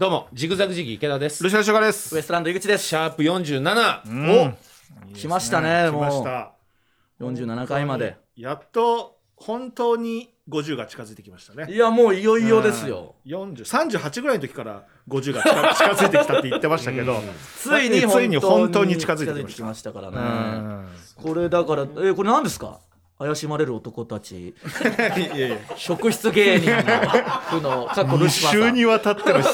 どうもジグザグジギー池田です。ルシファーショガです。ウエストランド井口です。シャープ47、うん。来ましたね来ましもたう47回まで。やっと本当に50が近づいてきましたね。いやもういよいよですよ。4038ぐらいの時から50が近近づいてきたって言ってましたけど、ついについに本当に近づいてきました。近ましたからうねん。これだからえこれ何ですか？怪しまれる男たち。いやいや。職質芸人の負の過去ル2シファー週にわたってる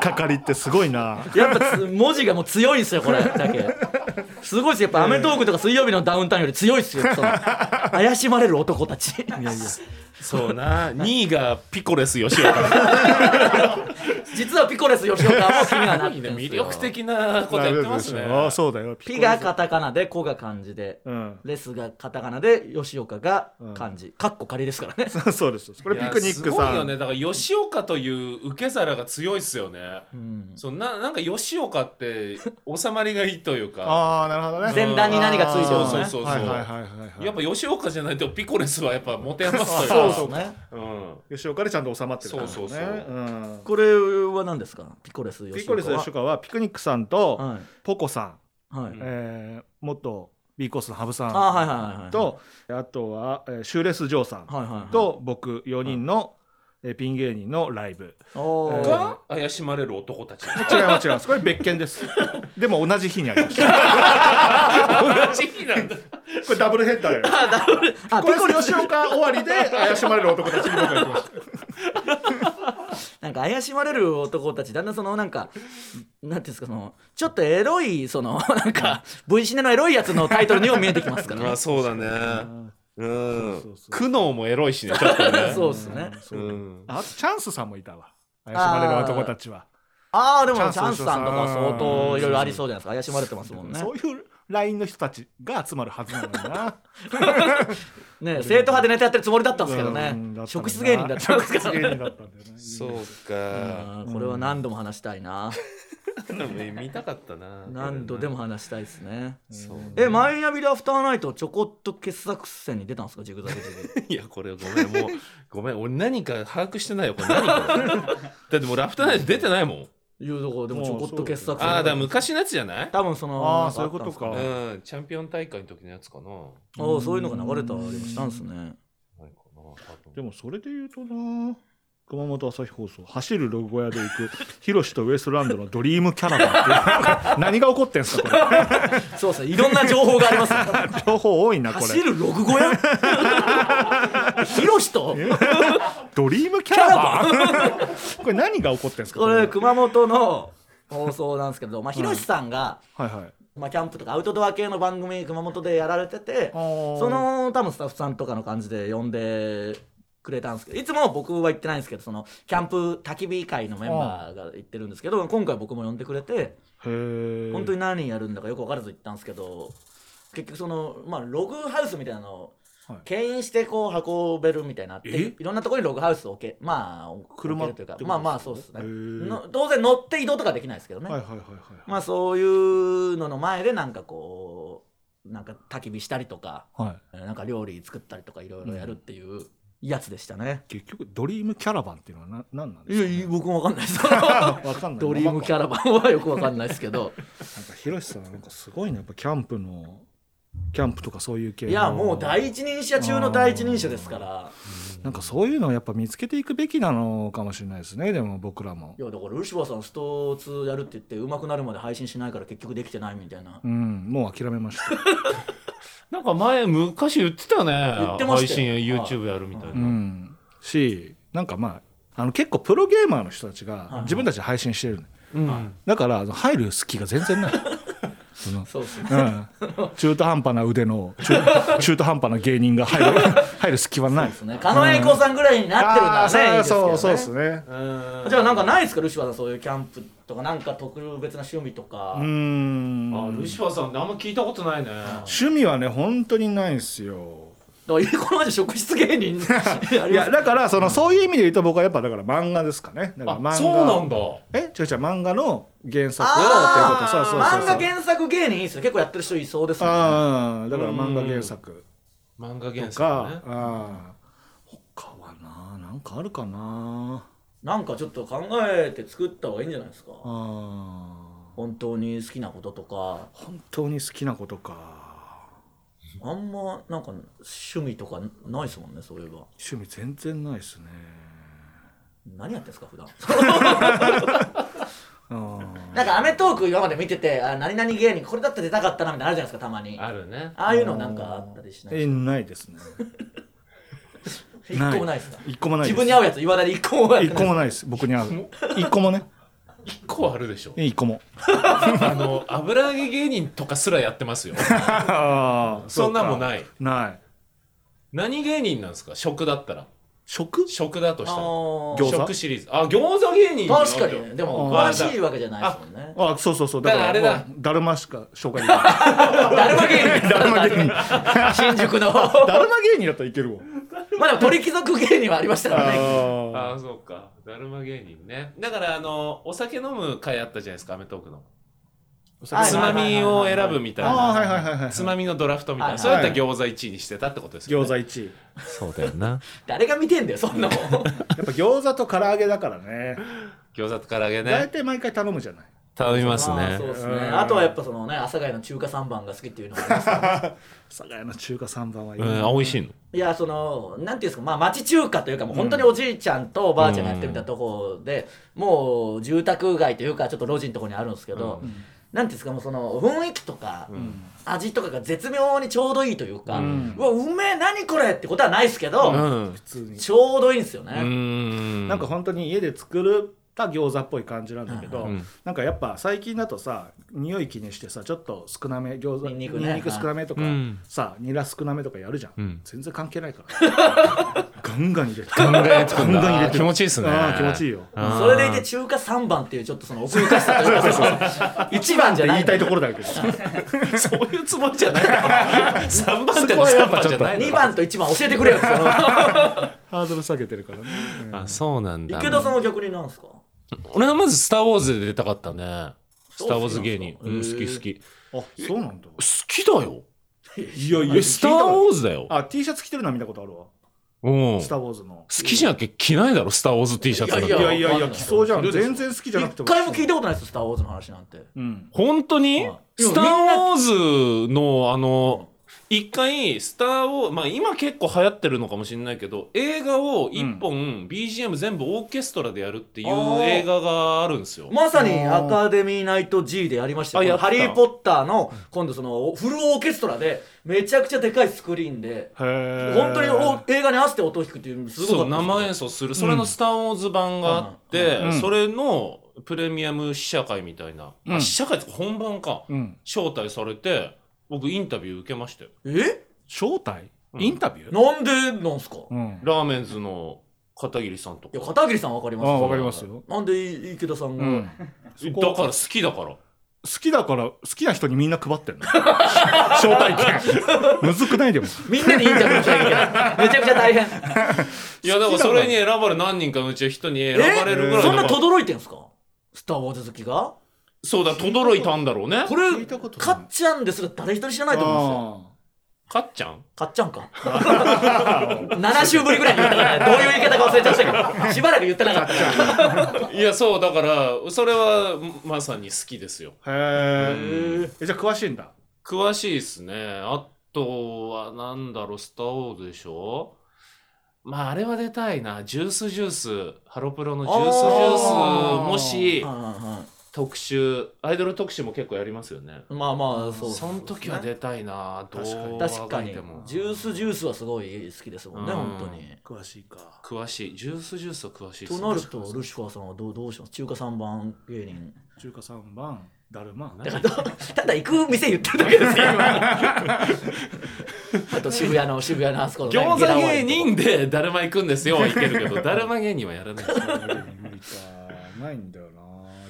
係ってすごいな。やっぱつ文字がもう強いんですよこれ。だけ。すごいですよ。やっぱ『アメトーーク』とか水曜日のダウンタウンより強いですよ怪しまれる男たち。いやいやそうな。2位がピコレス吉岡。実はピコレス吉岡も気にはなってるんですよ魅力的なことやってますね。ああそうだよ。ピがカタカナでコが漢字でうん。レスがカタカナで吉岡が漢字。かっこ仮ですからね。そうです。これピクニックすごいさんよね。だから吉岡という受け皿が強いっすよね、うん。そうななんか吉岡って収まりがいいというか。ああなるほどね。前段に何がついてるのね。そうそうそうそう、はいはいはいはいはい。やっぱ吉岡じゃないとピコレスはやっぱ持て余すという そうかですねうん。吉岡でちゃんと収まってるからね。そうそうそう。うん。これは何ですか？ピコレス吉岡は。ピコレス吉岡はピクニックさんとはい。ポコさん、はい、えー元 B コースの羽生さん。あはいはいはいはあとは、えーシューレス・ジョーさん。はいはいはい。と僕4人の、えーピン芸人のライブ。えー。が怪しまれる男たち。違います違います。これ別件です。でも同じ日にありました同じ日なんだ。これダブルヘッダーであダブル。あこれピコレス。吉岡終わりで怪しまれる男たちに僕が行きましたなんか怪しまれる男たちだんだんそのなんかなんていうんですかそのちょっとエロいそのなんか V シネのエロいやつのタイトルにも見えてきますからね。あそうだねうん。そうそう苦悩もエロいしねちょっとね。そうですね。そううん。あチャンスさんもいたわ。怪しまれる男たちは。ああでもチチャンスさんとか相当いろいろありそそうじゃないですか。怪しまれてますもんね。そういうラインの人たちが集まるはずなのにな。ね生徒派でネタやってるつもりだったんですけどね。職質芸人だったんですから職質芸人だったんだよね。そうあかー。これは何度も話したいな見たかったな。何度でも話したいですね。そうえマイアミでアフターナイトちょこっと傑作戦に出たんですかジグザグジグ。いやこれごめんもう ごめん俺何か把握してないよこれ。何これ だってもうラフターナイト出てないもん。いうところでもちょこっと傑作戦。ああだから昔のやつじゃない？多分そのあーなんそういうことか。うんチャンピオン大会の時のやつかな。ああそういうのが流れたりもしたんですね。ないかな多分。でもそれで言うとな熊本朝日放送走るロゴ屋で行く ヒロシとウエストランドのドリームキャラバンっていうなんか何が起こってんすかこれ。そうですね。いろんな情報があります。ね 情報多いなこれ。走るログ小屋？ヒロシと？ドリームキャラバン？これ何が起こってんすかこれ。熊本の放送なんですけど、まあ、ヒロシさんが、はいはい。まあ、キャンプとかアウトドア系の番組熊本でやられててそその多分スタッフさんとかの感じで呼んでくれたんですけどいつも僕は行ってないんですけどそのキャンプ焚き火会のメンバーが行ってるんですけど今回僕も呼んでくれて本当に何やるんだかよく分からず行ったんですけど結局その、まあ、ログハウスみたいなのをはい。牽引してこう運べるみたいなってえ？いろんなところにログハウスを置けまあ置車というかまあまあそうですね。当然乗って移動とかできないですけどね、はいはいはいはいまあそういうのの前でなんかこうなんか焚き火したりとかはい。なんか料理作ったりとかいろいろやるっていうやつでしたね、結局ドリームキャラバンっていうのはな何なんですか、ね、いや僕も分かんないです。わかんない。ドリームキャラバンはよく分かんないです。けどなんかヒロシさんなんかすごいね。やっぱキャンプのキャンプとかそういう系の。いやもう第一人者中の第一人者ですから。なんかそういうのをやっぱ見つけていくべきなのかもしれないですね。でも僕らも。いやだからルシファーさんスト2やるって言って上手くなるまで配信しないから結局できてないみたいな。うん。もう諦めました なんか前昔言ってたよね言ってましたよ。配信 YouTube やるみたいな、うん。しなんかまああの結構プロゲーマーの人たちい。が自分たちで配信してるの。うん。だからあの入る隙が全然ないそのそうですね。うん、中途半端な腕の中 中途半端な芸人が入る 入る隙はない。ですね。狩野英孝さんぐらいになってるならねいいですけどね。そうそうですね。うん。じゃあなんかないですかルシファーさんそういうキャンプとかなんか特別な趣味とか、うーん。あルシファーさんってあんま聞いたことないね。趣味はね本当にないんですよだからこのまで職質芸人 あいやだからそのそういう意味で言うと僕はやっぱだから漫画ですかね。だから漫画。あそうなんだ。え？違う違う漫画の原作をあっていうことそうそうそう。漫画原作芸人いいっすよ。結構やってる人いそうですもんね。ああだから漫画原作。漫画原作とか、ねああ他はななんかあるかな。なんかちょっと考えて作った方がいいんじゃないですか。ああ本当に好きなこととか。本当に好きなことかあんまなんか趣味とかないですもんねそういえば。趣味全然ないですね。何やってんですか普段？あ なんか『アメトーーク』今まで見ててあ何々芸人これだって出たかったなみたいなのあるじゃないですかたまに。ああるね。あいうのなんかあったりしないえないですね。一個もないですか？一個もないです。自分に合うやついまだに一個もない。一個もないです。僕に合う。一個もね一個あるでしょ。え一個も。あの油揚げ芸人とかすらやってますよ。ああそんなもい。ないない。何芸人なんですか？食だったら。食？食だとしたら。餃子？食シリーズ。あ餃子芸人。確かに。ねでもあ詳しいわけじゃないですもんね。あそうそうそう。だからあれだ。だるましか紹介できない。だるま芸人。だるま芸人。新宿の。だるま芸人だったらいけるわ まあでも鳥貴族芸人はありましたからね。あああそうか。だるま芸人ね。だからあのお酒飲む会あったじゃないですか『アメトーーク』の。はい。つまみを選ぶみたいああはいなはいはいはいつまみのドラフトみたいはいなそうやったら餃子1位にしてたってことですよね。餃子1位。そうだよな。誰が見てんだよそんなもん。やっぱ餃子と唐揚げだからね。餃子と唐揚げ大ね体毎回頼むじゃない頼みますね。そうですね。うん。あとはやっぱそのね阿佐ヶ谷の中華三番が好きっていうのがあります。からね。佐賀屋の中華三番はいいうんねあ美味しいの？いやそのなんていうんですかまあ町中華というかもう本当におじいちゃんとおばあちゃんがやってみたところで、もう住宅街というかちょっと路地のところにあるんですけど、なんていうんですかもうその雰囲気とか、味とかが絶妙にちょうどいいというか、うん。わうめえ何これってことはないですけど、うん。普通に。ちょうどいいんですよね、うーん。なんか本当に家で作った餃子っぽい感じなんだけど、うん。なんかやっぱ最近だとさ匂い気にしてさちょっと少なめ餃子ニンニクね。少なめとか、うん。さニラ少なめとかやるじゃん、うん。全然関係ないから。ガンガン入れてガンガン入れてくんだ。ガンガン入れて気持ちいいっすね。気持ちいいよ。それでいて中華三番っていうちょっとその奥深しさというかその 一番じゃない言いたいところだけど そういうつもりじゃない。3番手の3そこはやっぱ番じゃないの2番と1番教えてくれよハードル下げてるからね、うん。あそうなんだ。池田さんは逆になんですか？俺はまず「スター・ウォーズ」で出たかったね「スター・ウォーズ」芸人。そうなん好き好き。あそうなんだ。好きだよ。いやいえスター・ウォーズだよ。あ T シャツ着てるのは見たことあるわ。うん。スター・ウォーズの。好きじゃなきゃ着ないだろ「スター・ウォーズ」T シャツなんて。いやいやいやいや着そうじゃん。全然好きじゃなくて一回も聞いたことないです「スター・ウォーズ」の話なんて。うん。本当に？はい。スター・ウォーズのあの一回スター・ウォーまあ今結構流行ってるのかもしれないけど映画を一本 BGM 全部オーケストラでやるっていう映画があるんですよ。まさにアカデミーナイト G でやりました。よハリー・ポッターの今度そのフルオーケストラでめちゃくちゃでかいスクリーンで本当にお映画に合わせて音を弾くっていうすごそうかったです生演奏する。それの「スター・ウォーズ」版があって、うん。それのプレミアム試写会みたいな、うん。あ試写会って本番か。うん。招待されて僕インタビュー受けましたよ。え？招待？うん。インタビュー？なんでなんすか？うん。ラーメンズの片桐さんとか。いや片桐さんわかりますあわかりますよ。なんで池田さんが、うん。だから好きだから。好きだから好きな人にみんな配ってんの？招待券。むずくないでも。みんなにインタビューしなきゃいけない。めちゃくちゃ大変。いやだからそれに選ばれ何人かのうち一人に選ばれるぐらいそんなだから轟いてんすか？スター・ウォーズ好きが？そうだ轟いたんだろうね。これかっちゃんですら誰一人知らないと思うんですよ。かっちゃん？かっちゃんか。7週ぶりぐらいに言ったからねどういう言い方か忘れちゃったけどしばらく言ってなかった。いやそうだからそれはまさに好きですよ。へえじゃあ詳しいんだ？詳しいっすね。あとはなんだろう「スター・ウォーズ」でしょ？まああれは出たいな。ジュースジュース。ハロプロのジュースジュース。もしはいはいは特集アイドル特集も結詳やりますよね。いまあまあそうその時は出たいな確かに。確かに。ジュースジュースはすごい好きですもんねうん。本当に。詳しいか。詳しい。ジュースジュースは詳しいとなるとルシファーさんはどうどうします？中華三番芸人。中華三番だるま。だからどただ行く店言ってるだけですよ今。あと渋谷の渋谷のあそこの、ね、餃子芸人でだるま行くんですよはいけるけどだるま芸人はやらないです ないんだよな。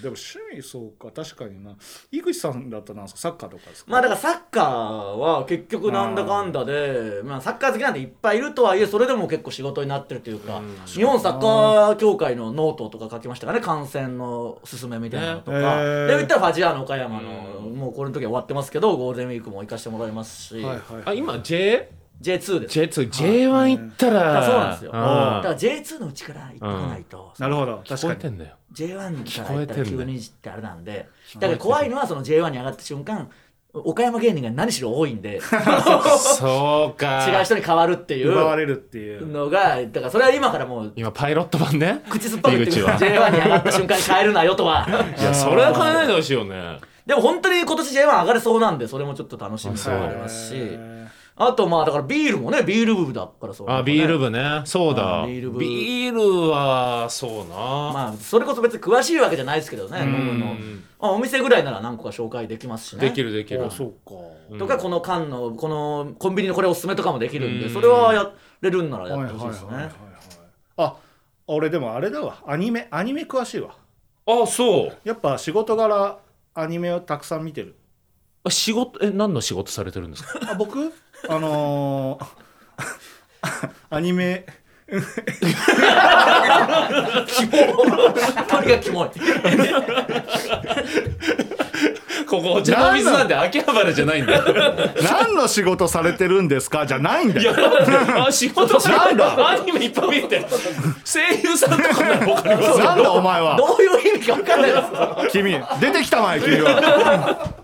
でも趣味そうか。確かにな。井口さんだったらなんですか？サッカーとかですか？まあだからサッカーは結局なんだかんだで、まあ、サッカー好きなんでいっぱいいるとはいえそれでも結構仕事になってるというか、うん。日本サッカー協会のノートとか書きましたかね？観戦の勧めみたいなのとか、ねへー。で言ったらファジアーノ岡山の、うん。もうこれの時は終わってますけどゴールデンウィークも行かしてもらいますし、はいはい。あ今 J? J2 です。J2、J1 行ったら。ら、そうなんですよ。ん。だから J2 のうちから行ってこないと、なるほど。聞確かに。こえてんだよ。J1 から聞こやったら急にってあれなんで。だから怖いのはその J1 に上がった瞬間岡山芸人が何しろ多いんで。そうか。違う人に変わるっていう。奪われるっていう。のがだからそれは今からもう今、パイロット版ね。口酸っぱく言って井口は。J1 に上がった瞬間に変えるなよとは。いや、それは変えないでほしいよね。でも本当に今年 J1 上がれそうなんでそれもちょっと楽しみでもありますし。へあとまあだからビールもねビール部だからそうあ、ビール部ね。そうだ。あビール部。ビールは、そうな。まあそれこそ別に詳しいわけじゃないですけどね飲むの。うんあお店ぐらいなら何個か紹介できますしね。できるできる。そうか。うん。とかこの缶のこのコンビニのこれおすすめとかもできるんでそれはやれるんならやってほしいですね。あ俺でもあれだわ。アニメアニメ詳しいわ。あ、そう。やっぱ仕事柄アニメをたくさん見てる。あ仕事、え、何の仕事されてるんですか？あ僕？あのーアニメ。とにかくキモい。ここお茶の水なんで秋葉原じゃないんだよ。何の仕事されてるんですか？じゃないんだよ、あ、仕事されてる。アニメいっぱい見て。る。声優さんとかならなんだお前は？どういう意味か分かんない。です君出てきたまえ君は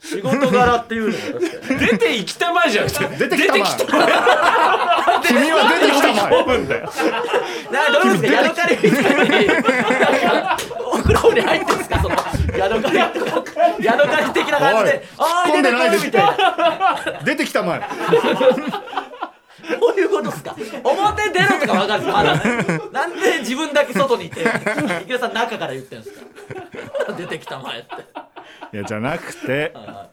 仕事柄っていうのも確かに出て行きたまえじゃなくて、出てきたまえ。君は出てきたまえ。などうですかヤドカリみたいにに入ってるんですかそのヤドカリヤドカリ的な感じでああ突っ込んでないで出てくるみたいな出てきたまえ。どういうことですか？表出ろとか分かるんですまだ。ねなんで自分だけ外にいて池田さん中から言ってんですか？出てきた前っていやじゃなくて。あ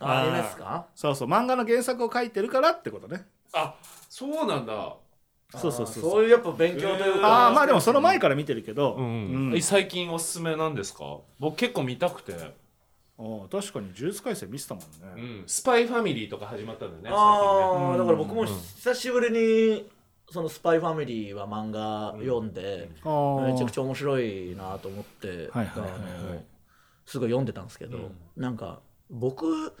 あれですか？そうそう。漫画の原作を書いてるからってことね。あ、そうなんだ。そうそうそうそう。いうやっぱ勉強というか、ああまあでもその前から見てるけど、うん。うん。最近おすすめなんですか？僕結構見たくて、ああ確かに。呪術廻戦見てたもんうね、ん、スパイファミリーとか始まったんだよねああ、うん。だから僕も久しぶりにその「スパイファミリー」は漫画読んで、ああめちゃくちゃ面白いなと思って、はいはいはいはいすごい読んでたんですけど、うん。なんか僕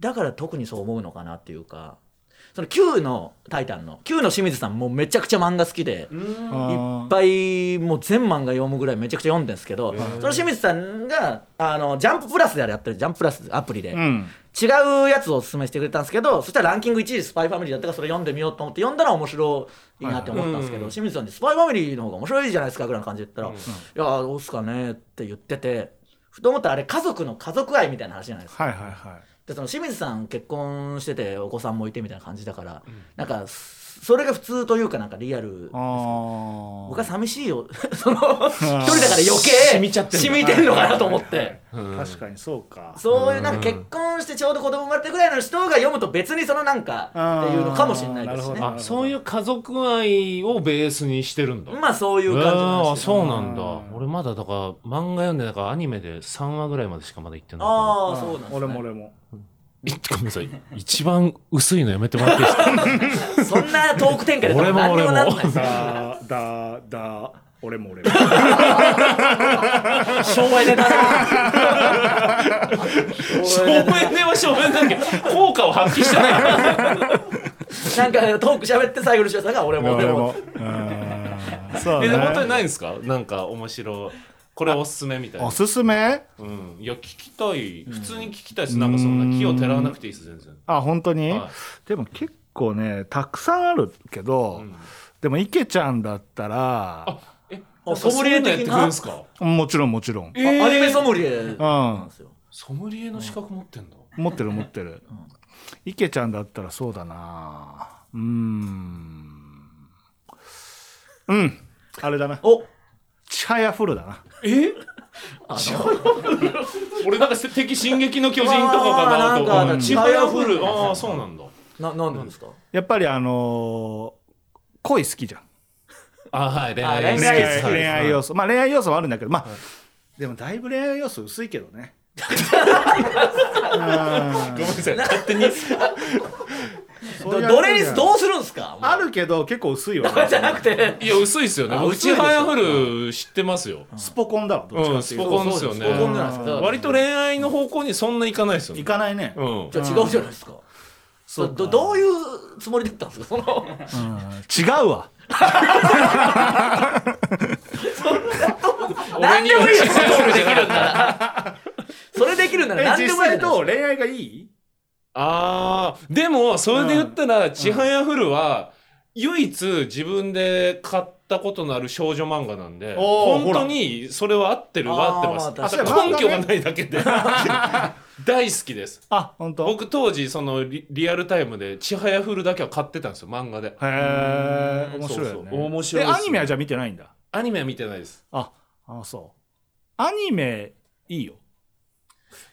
だから特にそう思うのかなっていうかその Q の「タイタン」の Q の清水さんもめちゃくちゃ漫画好きで。いーっぱいもう全漫画読むぐらいめちゃくちゃ読んでるんですけど、その清水さんがあのジャンププラスであれやってるジャンププラスアプリで、うん。違うやつをおすすめしてくれたんですけどそしたらランキング1位スパイファミリーだったからそれ読んでみようと思って読んだら面白いなって思ったんですけど、はい清水さんに「スパイファミリーの方が面白いじゃないですか」ぐらいの感じで言ったら「うん。いやどうっすかね」って言っててふと思ったらあれ家族の家族愛みたいな話じゃないですか。はいはいはいでその清水さん結婚しててお子さんもいてみたいな感じだから、なんかそれが普通というかなんかリアルああ僕は寂しいよ。その一人だから余計染みちゃって染みてんのかなと思って。うん。確かにそうか。そういうなんか結婚してちょうど子供生まれてぐらいの人が読むと別にそのなんかっていうのかもしれないですしねそういう家族愛をベースにしてるんだ。まあそういう感じなんああですけどそうなんだ。うん。俺まだだから漫画読んでだからアニメで3話ぐらいまでしかまだ行ってない。ああそうなんです、ね、俺も俺も。いごめんなさい。一番薄いのやめてもらっていいですか？そんなトーク展開で俺も何にもなんない。俺 もだだだ俺も俺も。省エネだな。省エネは省エネだけど効果を発揮してない。なんかトーク喋って最後の人さんが俺も俺も。うんそうえで本当にねないんですか？なんか面白いこれおすすめみたいな。おすすめ？うん。いや聞きたい。普通に聞きたいです。なんかそんな気をてらわなくていいです全然。あ本当に、はでも結構ねたくさんあるけど、うん。でも池ちゃんだったらえあソムリエ的なそういうのやってくるんですか？もちろんもちろん、えー。アニメソムリエなんソムリエの資格持ってんだ。持ってる持ってる、池ちゃんだったらそうだな。うーん。うん。あれだな。おちはやふるだな。え？俺なんか敵進撃の巨人とかかなとかう。んちはやふるああそうなんだ。ななんでですか？やっぱりあのー恋好きじゃん。あはい恋あ愛恋恋愛愛好き恋愛要素。まあ恋愛要素はあるんだけど。まあ、でもだいぶ恋愛要素薄いけどね。ごめんなさい。勝手に どどれにすどうするんですか？あるけど結構薄いわ。じゃなくて。いや薄いっすよね。僕あ薄いでしょちはやふる知ってますよ。スポコンだわどっちかっていうと。うんスポコンですよね。そうそうスポコンじゃないですか。割と恋愛の方向にそんないかないですよね。いかないね、うん。じゃあ違うじゃないですか。そうか。どどういうつもりだったんですか？そのうん。違うわ。何でもいいよそれできるんならそれできる何でもいいと恋愛がいい？あーでもそれで言ったら「ちはやふる」は唯一自分で買ったことのある少女漫画なんで本当にそれは合ってるは合ってます。根拠がないだけで 大好きです。あ本当？僕当時そのリリアルタイムで「ちはやふる」だけは買ってたんですよ漫画で。へえ面白いよそうねそう。面白いえですアニメはじゃあ見てないんだ？アニメは見てないです。ああそう。アニメいいよ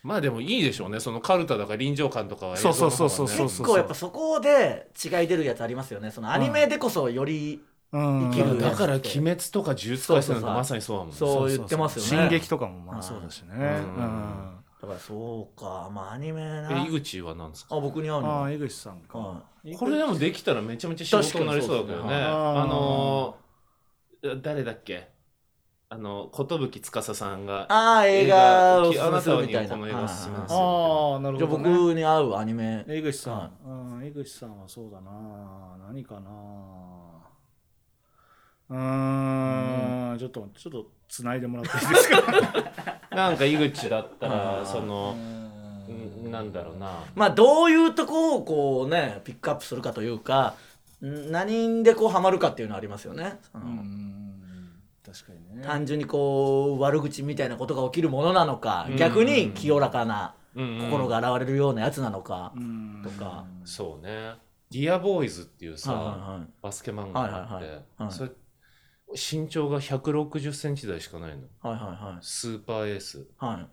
まあでもいいでしょうね。そのカルタとか臨場感とかは映そう像そうの方がねそう。そう結構やっぱそこで違い出るやつありますよね。そのアニメでこそよりうん。生きるだから「鬼滅」とか「呪術廻戦」なんかまさにそうだもんね。そう言ってますよね。進撃とかもまはいあそうだしね。うん。うん。だからそうか。まあアニメな。え井口は何ですか？あ僕に合うの？ああ江口さんか。はこれでもできたらめちゃめちゃ仕事になりそうだけどね。あのー誰だっけ？あの寿司さんがああ映画をあなたにするみたいなこの映画おすすめですああなるじゃあほど、ね、僕に合うアニメ。江口さん、はうん江口さんはそうだな。何かな。うーん。ちょっとちょっと繋いでもらっていいですか？なんか井口だったらそのうんん。なんだろうな。まあどういうとこをこうねピックアップするかというかん何でこうハマるかっていうのはありますよね、その確かにね。単純にこう悪口みたいなことが起きるものなのか、うん。逆に清らかな心が現れるようなやつなのか、うん。とか。そうね「ディアボーイズっていうはいさはバスケ漫画があっはいはいはいはい。てそれ身長が1 6 0ンチ台しかないの。いはいはい。スーパーエース。はい。はい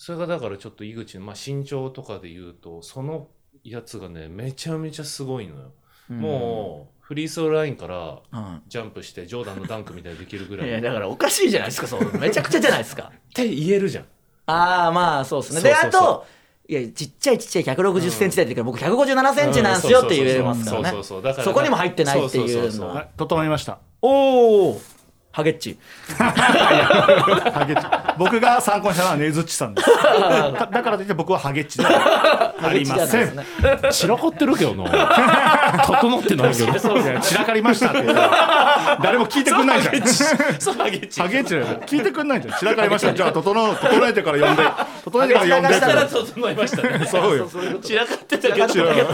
それがだからちょっと井口の、まあ、身長とかで言うとそのやつがねめちゃめちゃすごいのよ、もうフリースローラインからうん、はジャンプしてジョーダンのダンクみたいにできるぐい、らい。っいやだからおかしいじゃないですかそう。めちゃくちゃじゃないですか。て言えるじゃん。ああまあそうですね。そうそうそう。であといやちっちゃいちっちゃい1 6 0センチ台って言うから僕1 5 7センチなんですよって言えますからね。そうそうそうだからそこにも入ってないっていうのそうそうそうはい。整いました。おおハゲッチ。ハゲッチ。僕が参考にしたのはねずっちさんです。だ だからといって僕はハゲッチでは ありません、散らかってるけどな 整ってないけど。散らかりましたって誰も聞いてくんないじゃん。そうハゲッチ。ハゲッチだよ聞いてくんないじゃん。散らかりました。じゃあ整う整えてから呼んで。整えてから呼んでからって整いましたね。そうよ。散らかってたけど違う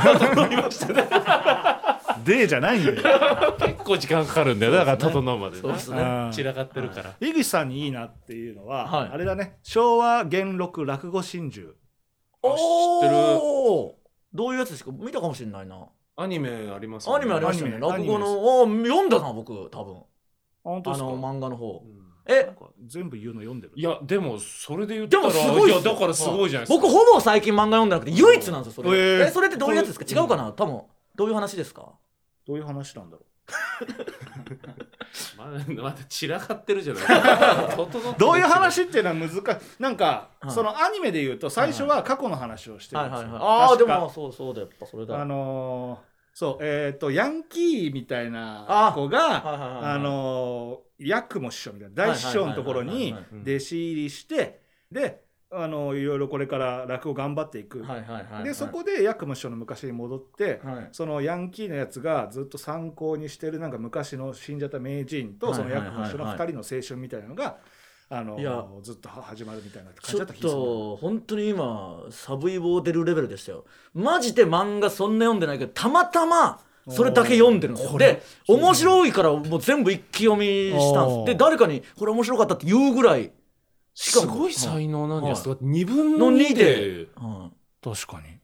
でじゃないんだよ。結構時間かかるんだよ。だから整うまでね。そうですね。うん。散らかってるから。井口さんにいいなっていうのは、はい。あれだね。昭和元録落語真珠あ知ってる。どういうやつですか？見たかもしれないな。アニメありますアニメありましたね。アニメ。落語のあー読んだな僕多分。本当ですか？あの漫画の方。うん。え？全部言うの読んでる。いやでもそれで言ったらでもすごいよ。やだからすごいじゃないですか。僕ほぼ最近漫画読んでなくて唯一なんですよそれ、えー。えそれってどういうやつですか？違うかな？多分。どういう話ですか？どういう話なんだろ まだまだ散らか ってるじゃない。どういう話っていうのは難しいなんか、はい。そのアニメで言うと最初は過去の話をしてるんですよ、ああでもそうそうだやっぱそれだ。あのーそうえっ、とヤンキーみたいなあ子がはいはいはいはい。あのーヤクモ師匠みたいな大師匠のところにはいはいはいはい。弟子入りしてであのいろいろこれから落語頑張っていく、はいはいはいはい。でそこでヤクモ師匠の昔に戻って、はい。そのヤンキーのやつがずっと参考にしてるなんか昔の死んじゃった名人とそのヤクモ師匠の2人の青春みたいなのがあのずっと始まるみたいな感ちょっじだった気がする。と本当に今サブイボ出るレベルでしたよ。マジで漫画そんな読んでないけどたまたまそれだけ読んでるんですよ。で面白いからもう全部一気読みしたんです。で誰かにこれ面白かったって言うぐらいしかもすごい才能なんですはか2分のの2 2で。ではい確かに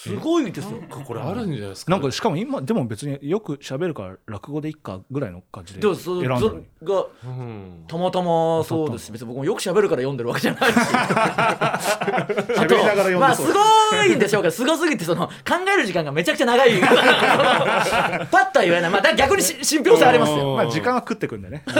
すごいですよ。なんかこれあるんじゃないですか？なんかしかも今でも別によく喋るから落語でいっかぐらいの感じで選んだの。にそがうん。たまたまそうです。し別に僕もよく喋るから読んでるわけじゃないし。喋りながら読んでそう。まあすごいんでしょうけどすごすぎてその考える時間がめちゃくちゃ長い。パッとは言えない。まあだ逆にし信憑性ありますよ。まあ時間は食ってくんでね。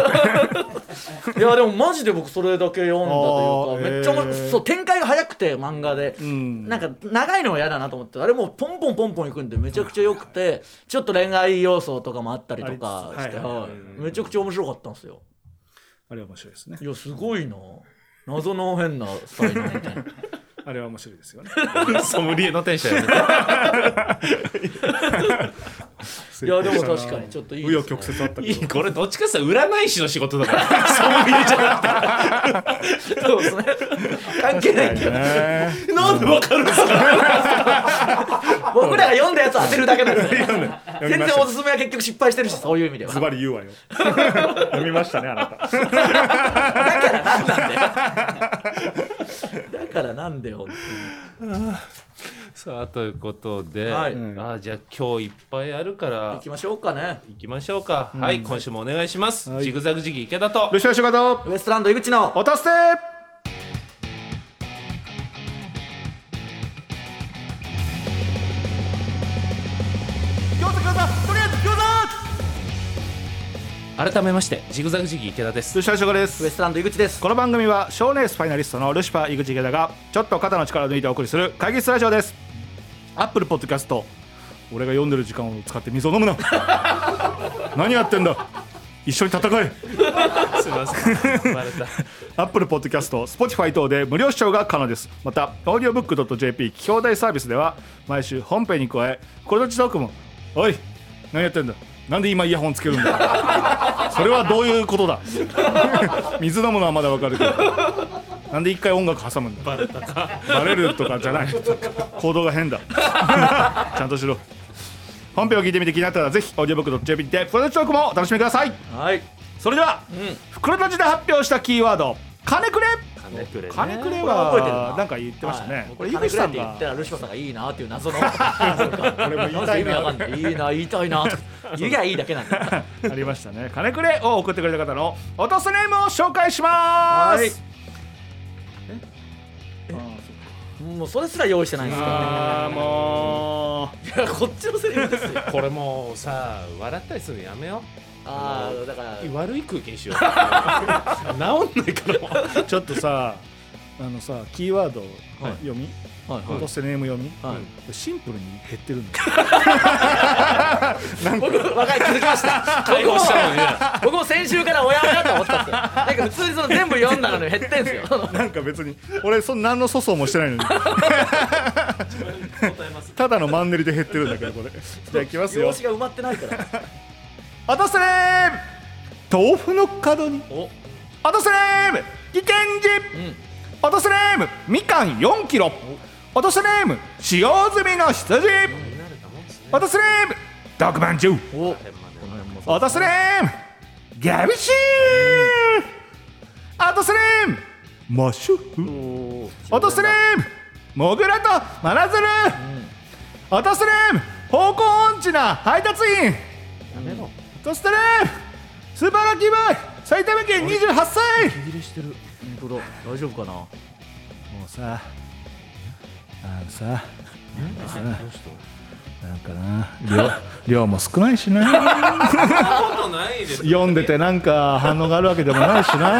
いやでもマジで僕それだけ読んだというかめっちゃそう展開が早くて漫画で。うん。なんか長いのは嫌だなと思ってあれもうポンポンポンポンいくんでめちゃくちゃ良くてちょっと恋愛要素とかもあったりとかして、めちゃくちゃ面白かったんですよ。あれは面白いですね。いやすごいな。謎の変な才能みたいな。あれは面白いですよね。ソムリエのテンションやめて いやでも確かにちょっといい紆余曲折あったけど。いいこれどっちかって占い師の仕事だから。ソムリエじゃなくそうですね。関係ないんだよね。てなんでわかるんですか？僕らが読んだやつを当てるだけなんで。すよ読み全然おすすめは結局失敗してるしそういう意味では。ズバリ言うわよ。読みましたねあなた。だからなんなんだよ。だからなんでよ さあということで、はい。あじゃあ今日いっぱいあるから行きましょうかね。行きましょうか、はい今週もお願いします、はい。ジグザグジギー池田とルシファー仕事ウエストランド井口の。おたすて。餃子餃子改めましてジグザグジギー池田です。ルシファー仕事でウエストランド井口です。この番組は賞レースファイナリストのルシファー井口池田がちょっと肩の力を抜いてお送りする会議室ラジオです。 Apple Podcast。俺が読んでる時間を使って水を飲むな。何やってんだ。一緒に戦え。すいません。バレた。Apple Podcast、Spotify 等で無料視聴が可能です。また、audiobook.jp 聞き放題サービスでは、毎週本編に加え、これどっちトークも、おい、何やってんだなんで今イヤホンつけるんだそれはどういうことだ？水飲むのはまだわかるけど、なんで一回音楽挟むんだバレたか。バレるとかじゃない行動が変だ。ちゃんとしろ。本編を聞いてみて気になったらぜひ audiobook.jp にてプロジェクトトークもお楽しみください。はい。それでは、袋とじで発表したキーワード金くれ金くれね金くれこれ覚えてるな。はなんか言ってましたね、はい。これ井金くれって口さんが言ったらルシファーさんがいいなっていう謎の。これも言いたい意味わかなんない。いいな言いたいな言いゃいいだけなんだよありましたね。金くれを送ってくれた方の落とすネームを紹介します。はい。もうそれすら用意してないんですからねもいやこっちのセリフですよ。これもうさ笑ったりするのやめよああだから。う悪い空気にしよう。治んないからちょっとさあのさキーワードはい。読み、はい落とすネーム読み、はい。シンプルに減ってる んだ僕きました。解放したのに。ね僕も先週からおやおやと思ったんですよ。なんか普通にその全部読んだのに減ってんすよ。なんか別に俺そん何の粗相もしてないのに。ただのマンネリで減ってるんだけどこれ。じゃあいきますよ。用紙が埋まってないから落とすネーム。豆腐の角にお。落とすネーム。危険児うん。落とすネーム。みかん4キロ。落とすネーム。使用済みの羊。慣れたもん。ですね落とすネーム毒まんじゅうお。この辺まで辺もそう。落とすネーム。ガビシー。落とすネーム。マッシュフお落とすネーム。モグラとマナズル。落とすネーム。方向音痴な配達員ろ落とすネームスーパーラッキーボーイ埼玉県28歳。切れしてる。本当だ。大丈夫かな？もうさあのさなんかな量量も少ないしな。読んでてなんか反応があるわけでもないしな。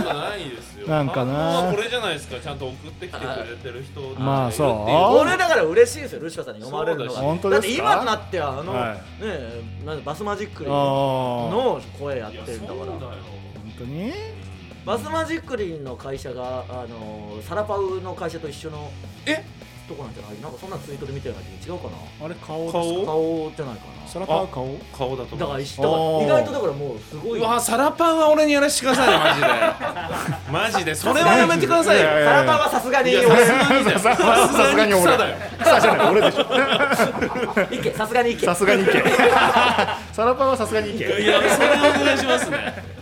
ないですよなんかな。これじゃないですか。ちゃんと送ってきてくれてる人まあそう。俺だから嬉しいですよルシファーさんに。読まれるのが本当だって今となってはあの、はい。ねえなんでバスマジックリの声やってるんだから。本当に？バスマジックリンの会社があのサラパウの会社と一緒のえ？とこなんじゃない？なんかそんなツイートで見たような気が違うかな。あれ顔顔？顔じゃないかな。サラパー顔顔だとだからだから意外とだからもうすごい。うわサラパンは俺にやらせてくださいよマジで。マジで。それはやめてくださいよ。サラパウはさすがにいやさすがにだよさすがに俺草だよ草じゃない俺でしょ。いけさすがにいけ。さすがにいけ。サラパーはさすがにいけ。いやそれお願いしますね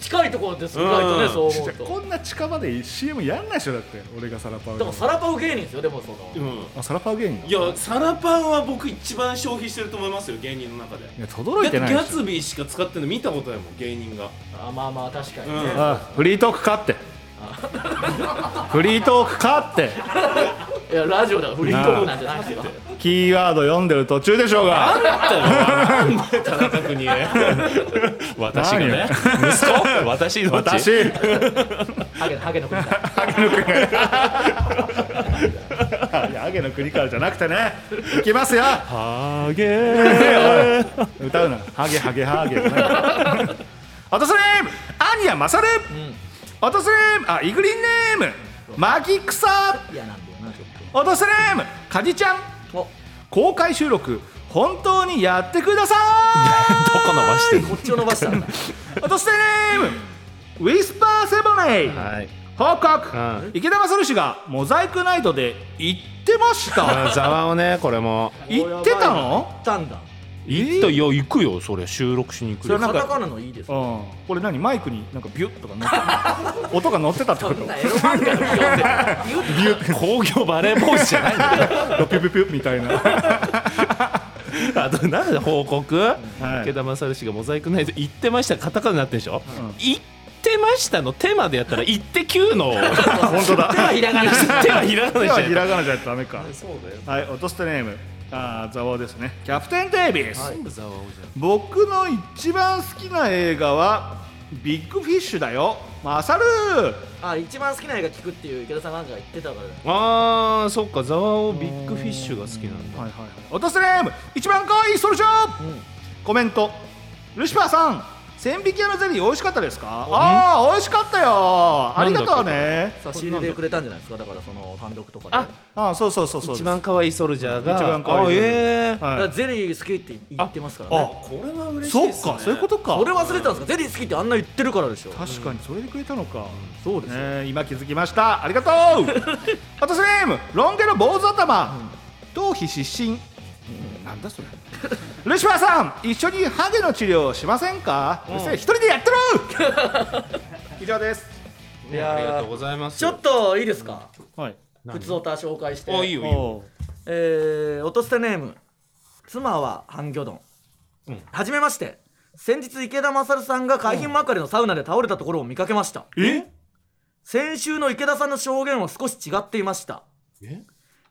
近いところです意外とねうん。そう思うと。こんな近場で CM やんないでしょだって俺がサラパーだからサラパウ芸人ですよでもその、うん。あサラパー芸人いやサラパンは僕一番消費してると思いますよ芸人の中で。いや轟いてないでしょ。ャツビーしか使ってるの見たことないもん芸人があまあまあ確かにね、うん。あフリートークかって。フリートークかって いやラジオだからフリートークなんじゃないですよ。キーワード読んでる途中でしょうが。あったよ。なんで田中邦衛私がね。息子？私どっち？私。ハゲハゲの国だ。いやハゲの国からじゃなくてね。いきますよ。ハゲ。歌うな。ハゲハゲハゲ。じゃない落とすネーム。アニヤマサル。落とすネーム。あイグリンネーム。マギクサ。嫌なんだ。よなちょっ落とせネームカジちゃん。公開収録本当にやってくださ どこ伸ばしてこっちを伸ばしたんだ。い落とせネームウィスパーセブンエイ。はい。報告、うん。池田勝氏がモザイクナイトで言ってました。ざわをねこれも。言ってたの？言ったんだ行ったいや行くよそれ収録しに行くよ。カタカナのいいですうん。これ何マイクになんかビュッとか乗ってた 音が乗ってたってこと？そんなエロ漫画の読んで工業バレーボールじゃないんだよピュピュピュみたいな。あとなんで報告、はい。池田勝氏がモザイクナイト言ってました。カタカナになってるでしょ、ん。言ってましたの手までやったら言って9の。本当だ。手はひらがな手はひらがなじゃダメか。そうだよはい落としてネームあーザワですね。キャプテンデイビス、全部ざわおじ僕の一番好きな映画はビッグフィッシュだよ。マサルあ一番好きな映画聞くっていう池田さんなんかが言ってたからあーそっか。ざわおビッグフィッシュが好きなんだ。はいはいはい。落としてネーム一番可愛いソルジャー、ん。コメント。ルシファーさん千匹屋のゼリー美味しかったですか？ああ美味しかったよ。ありがとうね。差し入れてくれたんじゃないですか？だからその単独とかで。あああそうそうそうそう。一番可愛いソルジャーが。一番可愛いあええゼリー好きって言ってますからあねこれは嬉しいそっですね。かそういうことか。俺忘れてたんですか？ゼリー好きってあんな言ってるからでしょ。確かにそれでくれたのか、そうですよ。ねえ今気づきました。ありがとう。私ネームロン毛の坊主頭、頭皮失神、なんだそれ。ルシファーさん一緒にハゲの治療しませんか、うるせえ一人でやってる 以上です。いやーありがとうございます。ちょっといいですか？はい。普通オタ紹介して。あいいよいいよ。えー、落と捨てネーム妻は半魚丼、うん。はじめまして。先日池田勝さんが海浜幕張のサウナで倒れたところを見かけました。え？先週の池田さんの証言は少し違っていました。え？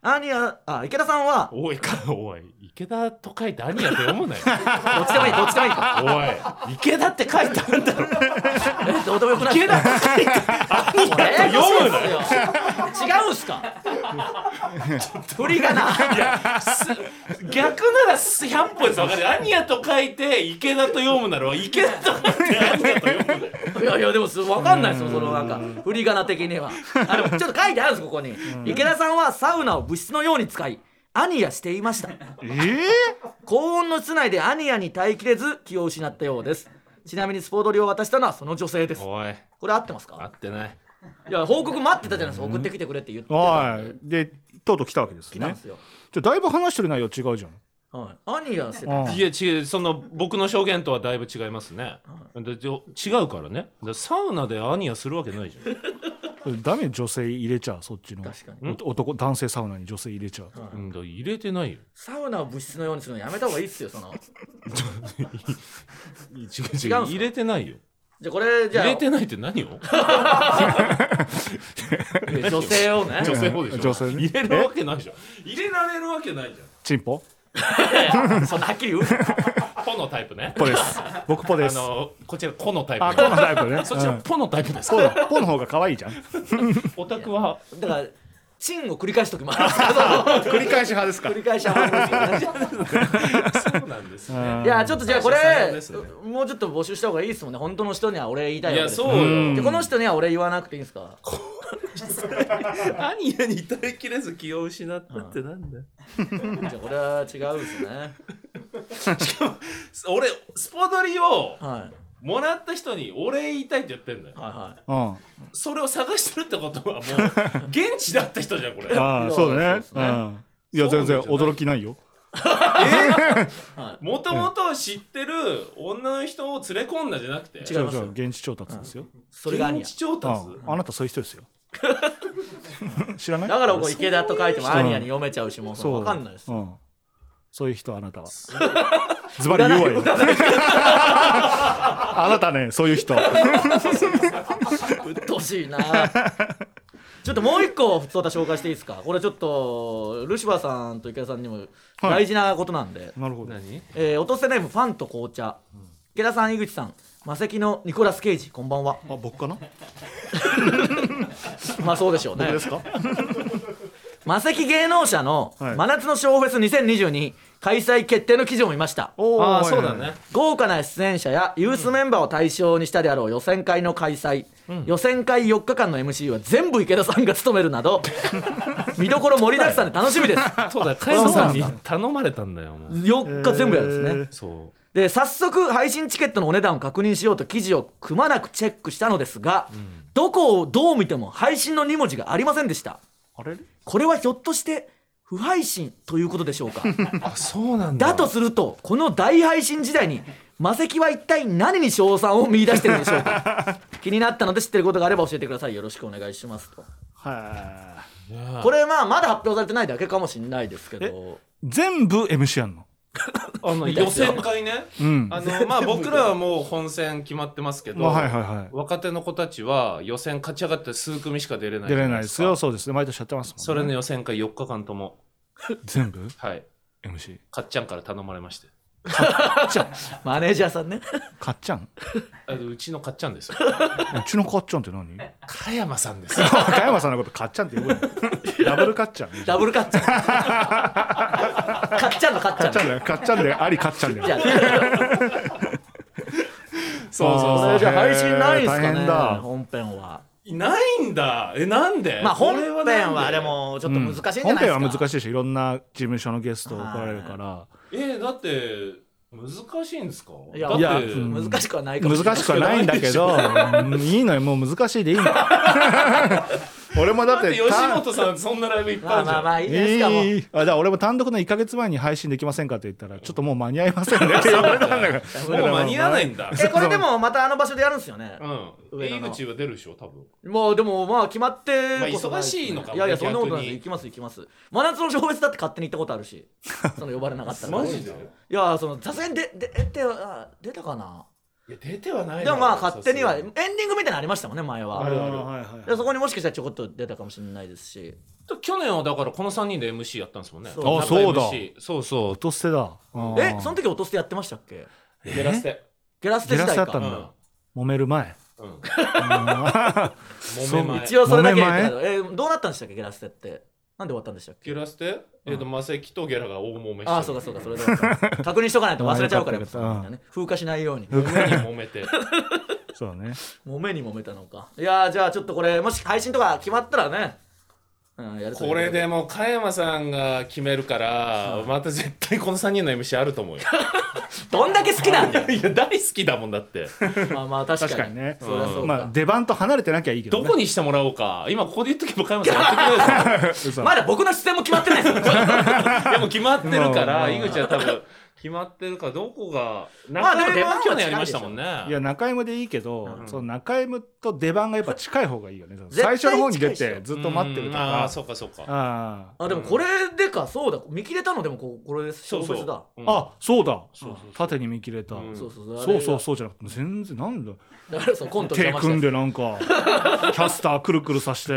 兄やあ池田さんは？おいかおい池田と書いて兄やって読むなよ。どっちでもいいどっちでもいいか。おい池田って書いてあるんだろ えどうでもよくない池田って書いて兄これやって読むなよ。よ違うんすか？振りがな逆なら100歩ですわかる兄やと書いて池田と読むなら池田と書いて兄やと読むなよ。いやいやでもす分かんないですよそのなんか振り仮名的には。あでもちょっと書いてあるんですここに。池田さんはサウナを物質のように使いアニヤしていました。えー、高温の室内でアニヤに耐えきれず気を失ったようです。ちなみにスポドリを渡したのはその女性です。おい。これ合ってます合かってない。いや報告待ってたじゃないですか。送ってきてくれって言ってた。はい。でとうとう来たわけですね。来たんですよ、じゃあだいぶ話してる内容違うじゃん。はい、アニヤしていや違う。その僕の証言とはだいぶ違いますね。でじょ違うからね。でサウナで兄やするわけないじゃんダメ女性入れちゃうそっちの。確かに。お男男性サウナに女性入れちゃう、うん入れてないよ。サウナを物質のようにするのやめた方がいいっすよその。違う違う入れてないよ。じゃあこれじゃあ。入れてないって何を？女性をね。女性もでしょ。女性ね。入れるわけないじゃん。入れられるわけないじチンポ？そんなはっきり言うポのタイプね。ポです。僕ポです。あのこちらコのタイプあこのタイプね。そちらうんポのタイプですポのポの方が可愛いじゃん。オタクはだからチンを繰り返す時もあるんですけど繰り返し派ですか。繰り返しは半分ですよねそうなんですね。いやちょっとじゃあこれもうちょっと募集した方がいいですもんね。本当の人には俺言いたいいわけですやそうこの人には俺言わなくていいんですか？兄やに耐えきれず気を失ったってなんだよ。じゃあこれは違うですね。俺スポドリをはいもらった人にお礼言いたいって言ってんだよ。はいはうん。それを探してるってことはもう現地だった人じゃんこれ。ああそうだね。そうですね。うん。いや全然驚きないよ。もともと知ってる女の人を連れ込んだじゃなくて。違いますよ。違う違う現地調達ですよ。いそれがアニヤ現地調達？うん。あなたそういう人ですよ 知らない？だからこう池田と書いてもアニヤに読めちゃうしもう分かんないですうん。そういう人あなたは。ズバリ言うわよあなたねそういう人。うっとうしいな。ちょっともう一個普通歌紹介していいですか？これちょっとルシファーさんと池田さんにも大事なことなんで、なるほど。何？えー、落とせネームファンと紅茶、池田さん井口さん魔石のニコラス・ケイジこんばんは。あ僕かな？まあそうでしょうね。僕ですか？魔石芸能者のはい。真夏のショーフェス2022開催決定の記事を見ました。ああそうだね。豪華な出演者やユースメンバーを対象にしたであろう予選会の開催、予選会4日間の MC は全部池田さんが務めるなど 見どころ盛りだくさんで楽しみです。そうだ加山さんに頼まれたんだよもう4日全部やるんですね、そで早速配信チケットのお値段を確認しようと記事をくまなくチェックしたのですが、どこをどう見ても配信の2文字がありませんでした。あれ？これはひょっとして不配信ということでしょうか？う あそうなんだ。だとするとこの大配信時代に魔石は一体何に賞賛を見出してるんでしょうか？気になったので知ってることがあれば教えてください。よろしくお願いしますと。はこれまあまだ発表されてないだけかもしれないですけど。い全部 MC やんの？予みたいですよ選会ね。うん。あのまあ僕らはもう本戦決まってますけど、まあはいはいはい。若手の子たちは予選勝ち上がって数組しか出れないじ出れないですよ。そうですね。毎年やってますもんね。それの予選会4日間とも。全部？はい。MC かっちゃんから頼まれまして マネージャーさんね。かっちゃん？あのうちのかっちゃんですよ。うちのかっちゃんって何？加山さんです。よ 加山さんのことかっちゃんって呼ぶの？ダブルかっちゃん？ダブルカッチャンカッチャンのカッチャンかっちゃんだよ。かっちゃんでありかっちゃんだそうそう。これじゃあ配信ないんすかね本編は。ないんだ。えなんで？まあ本編はで？もちょっと難しいんじゃないですか、本編は難しいしいろんな事務所のゲスト来られるからえだって難しいんですか？いやだっていやうん。難しくはないかもしれない。難しくはないんだけどうんいいのよ。もう難しいでいいの俺もだっだってて吉本さんそんなライブいっぱいまあるじゃん？あまあまあいいですかもういいあ俺も単独の1か月前に配信できませんかって言ったらちょっともう間に合いませんね。って言われたんだからもう間に合わないんだ。えこれでもまたあの場所でやるんですよね。うん。上口は出るでしょ多分。もうでもまあ決まって忙しいのかもねいやいやそんなことない。行きます行きます。真夏の小別だって勝手に行ったことあるし。その呼ばれなかったら。マジで？いやそのさすがにでで出てあ出たかな？いや出てはないでもまあ勝手にはエンディングみたいなのありましたもんね前は。あるあるはいはい。でそこにもしかしたらちょこっと出たかもしれないですし。去年はだからこの3人で MC やったんですもんね。そう。あそうだ。そうそ落と捨てだ。えその時落としてやってましたっけ？うゲラステ。ゲラステゲラス時代かったんだ。揉める前。うん。一応それだけどうなったんでしたっけ？ゲラステってなんで終わったんでしたっけ？ゲラステえっとマセキとゲラが大揉めしてああそうかそうかそれで確認しとかないと忘れちゃうからあよかった。よかったね。風化しないように。揉めに揉めて。そうだね。揉めに揉めたのか。いやーじゃあちょっとこれもし配信とか決まったらね、これでも加山さんが決めるからまた絶対この3人の MC あると思うよ。どんだけ好きなんだよ。いや大好きだもんだって。まあまあ確かに。確かにね。うか、まあ出番と離れてなきゃいいけどね。どこにしてもらおうか。今ここで言っとけば加山さんやってくれる まだ僕の出演も決まってないですよ。でも決まってるからうん井口は多分決まってるからどこが中山は去年やりましたもんね。いや中 M でいいけど、うん。その中 M と出番がやっぱ近い方がいいよね。最初の方に出てずっと待ってるとか。うん。ああそうかそうか。ああでもこれでか。そうだ。見切れたのでもここれですそうそう。うん。あそうだ。そうそう縦に見切れた、うん。そうそうそう。そうじゃなくて全然なんだ。だからそうコント手組んでなんか キャスターくるくるさして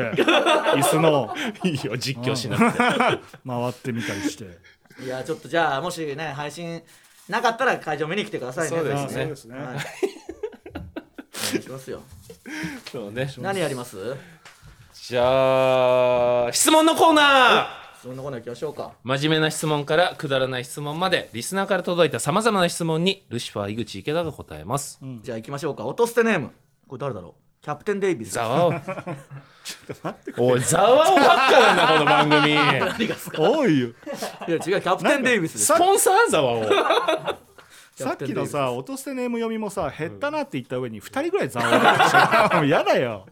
椅子の。いいよ実況しなくて。回ってみたりしていやちょっとじゃあもしね配信なかったら会場見に来てくださいね。そうですね。ぜひそうですね。はい。お願い。しますよ。そうね。何やります？じゃあ質問のコーナー。そんなコーナー行きましょうか。真面目な質問からくだらない質問までリスナーから届いたさまざまな質問にルシファー井口池田が答えます、じゃあ行きましょうか。音捨てネーム。これ誰だろう？キャプテンデイビス。ざわおおいざわおばっかなんだこの番組。何がですか？多いよ。いや違う キャプテンデイビスですスポンサー？ざわおさっきのさ落とせネーム読みもさ減ったなって言った上に2人ぐらいざわめてもう嫌だよ。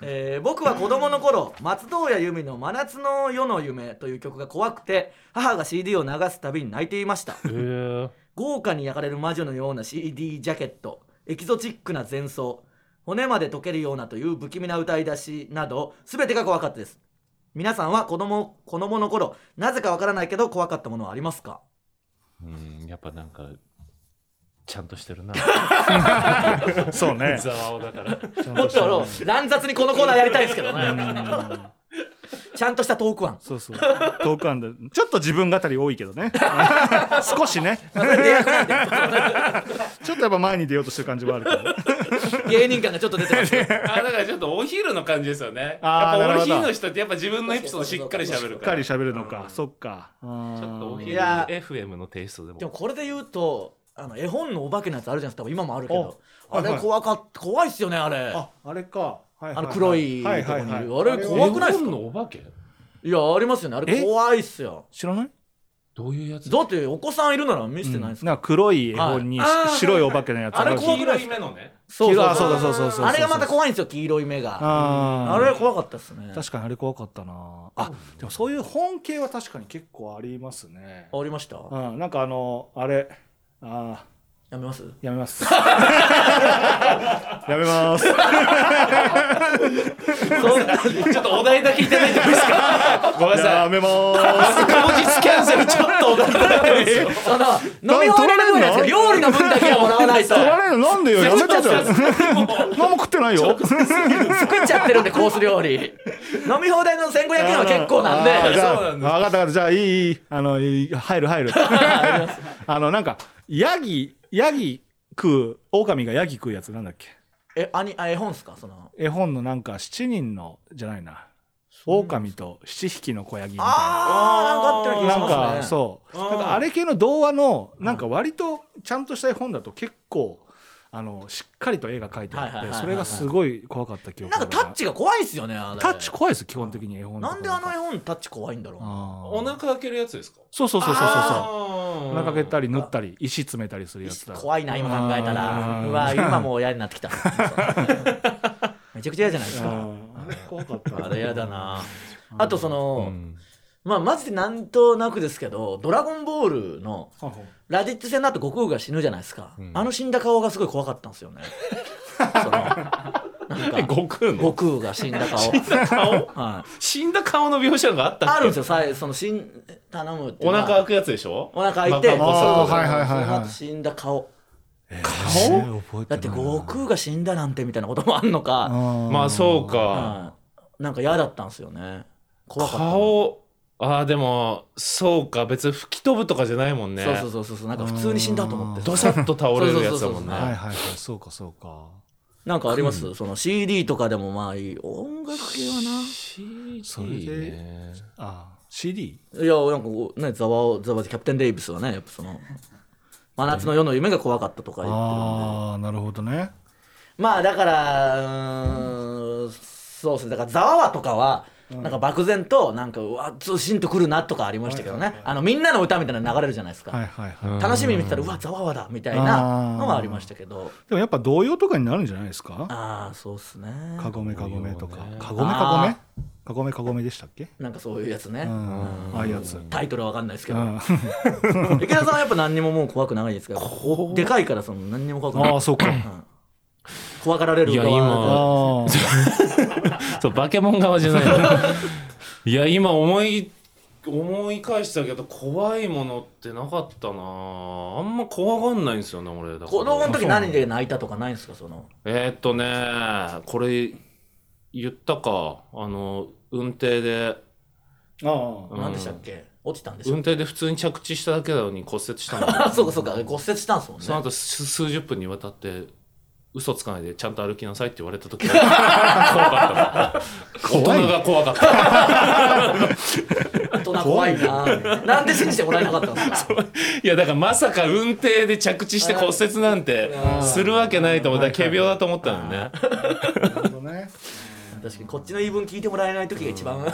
えー僕は子供の頃松任谷由実の「真夏の夜の夢」という曲が怖くて母が CD を流すたびに泣いていました。豪華に焼かれる魔女のような CD ジャケット。エキゾチックな前奏骨まで溶けるようなという不気味な歌い出しなど全てが怖かったです。皆さんは子供子供の頃なぜかわからないけど怖かったものはありますか？うんやっぱなんかちゃんとしてるな。そうね。ざわおだから。もっと乱雑にこのコーナーやりたいですけどね。ちゃんとしたトーク案。そうそう。トークアンドちょっと自分語り多いけどね。少しね。ちょっとやっぱ前に出ようとしてる感じもあるけど 芸人感がちょっと出てますね。あだからちょっとお昼の感じですよね。やっぱお昼の人ってやっぱ自分のエピソードしっかり喋るしっかからり喋るのか。そっか。ちちょっとお昼 FM のテイストでもでもこれで言うとあの絵本のお化けのやつあるじゃないですか多分今もあるけど。あおはいはい。れ怖かった怖いっすよねあれ。ああれか。はいはいはい。あの黒いとこに。いるはい。あれ怖くないっすか？絵本のお化け？いやありますよね。あれえ？怖いっすよ。知らない？どういうやつ？だってお子さんいるなら見せてないんですか、なん。か黒い絵本にはい。白いお化けのやつあれるじゃん黄色い目のねそうそうあそう。だそうそうそうあれがまた怖いんですよ黄色い目が。あれ怖かったっすね。確かにあれ怖かったな。あでもそういう本系は確かに結構ありますね。ありました？うんなんかあのあれあやめます？ーやめます。やめます。ちょっとお題だけいただいてもいいですか？ごめんなさい。やめます。当日キャンセルちょっとお題いただいてもいいですよその飲み放題の分ですよ。料理の分だけはもらわないと。取られるの？なんでよ？やめたじゃん何も食ってないよ。作っちゃってるんでコース料理。飲み放題の1500円は結構なんで。あーじゃあそうなんです。分かった分かった。じゃあいいいい。あの入る入る。あのなんかヤギヤギ食う狼がヤギ食うやつなんだっけ？えアニあ絵本っすか？その。絵本のなんか7人のじゃないな。狼と7匹の子ヤギみたいな。あーなんかあったような気なんがしますね。かそう。なんかあれ系の童話のなんか割とちゃんとした絵本だと結構あのしっかりと絵が描いてあってそれがすごい怖かった記憶なんかタッチが怖いっすよねタッチ怖いです基本的に絵本なんであの絵本タッチ怖いんだろう。お腹開けるやつですか？そうそうそうそうそう。そうあお腹開けたり縫ったり石詰めたりするやつだ。怖いな今考えたら。うわ今もう嫌になってきた。めちゃくちゃ嫌じゃないですか。あれ怖かったあれ嫌だな。あとその、うんまあマジでなんとなくですけど「ドラゴンボール」のラディッツ戦の後悟空が死ぬじゃないですか、ん。あの死んだ顔がすごい怖かったんですよね。そのなんか悟空の？悟空が死んだ顔。顔？はい、死んだ顔の描写があったっけ？あるんですよ。さえその死ん頼むってお腹開くやつでしょ？お腹開いてあーはいはいはいはい。その後死んだ顔。顔？だって悟空が死んだなんてみたいなこともあんのか、まあそうか。はい。なんか嫌だったんですよね。怖かったな。顔ああでもそうか別に吹き飛ぶとかじゃないもんね。そうそうそうそうなんか普通に死んだと思って。ドサッと倒れるやつだもんね。はいはいはいそうかそうか。なんかあります、その CD とかでもまあいい音楽系はな。CD それで？ねあ CD? いやなんかねざわざわキャプテン・デイビスはねやっぱその真夏の夜の夢が怖かったとか言ってるんで。ああなるほどね。まあだからうーんそうですね。だからざわわとかはなんか漠然となんかうわずしんとくるなとかありましたけどね。あのみんなの歌みたいなの流れるじゃないですか、はいはいはい、うん楽しみに見てたらうわざわわだみたいなのはありましたけど。でもやっぱ童謡とかになるんじゃないですか？ああそうっすね。かごめかごめとか。かごめかごめかごめかごめでしたっけ？なんかそういうやつね、うん。ああいうやつ。タイトルは分かんないですけど、うん。池田さんはやっぱ何にももう怖くないですからおでかいからその何にも怖くない。ああそうか。うん。怖がられるいや側今そうバケモン側じゃない。の いや今思い思い返したけど怖いものってなかったな。あんま怖がんないんですよね俺。だから。子供の時何で泣いたとかないんですかその。えーっとねこれ言ったか。あの運転で。あうん。何でしたっけ？落ちたんでしょ運転で普通に着地しただけなのに骨折したの。あ そうかそうか。骨折したんですもんね。その後数数十分にわたって嘘つかないでちゃんと歩きなさいって言われた時 怖かった大人が怖かった。大人怖いな。なんで信じてもらえなかったんですかいやだからまさか運転で着地して骨折なんてするわけないと思ったら仮病だと思ったのね。確かにこっちの言い分聞いてもらえない時が一番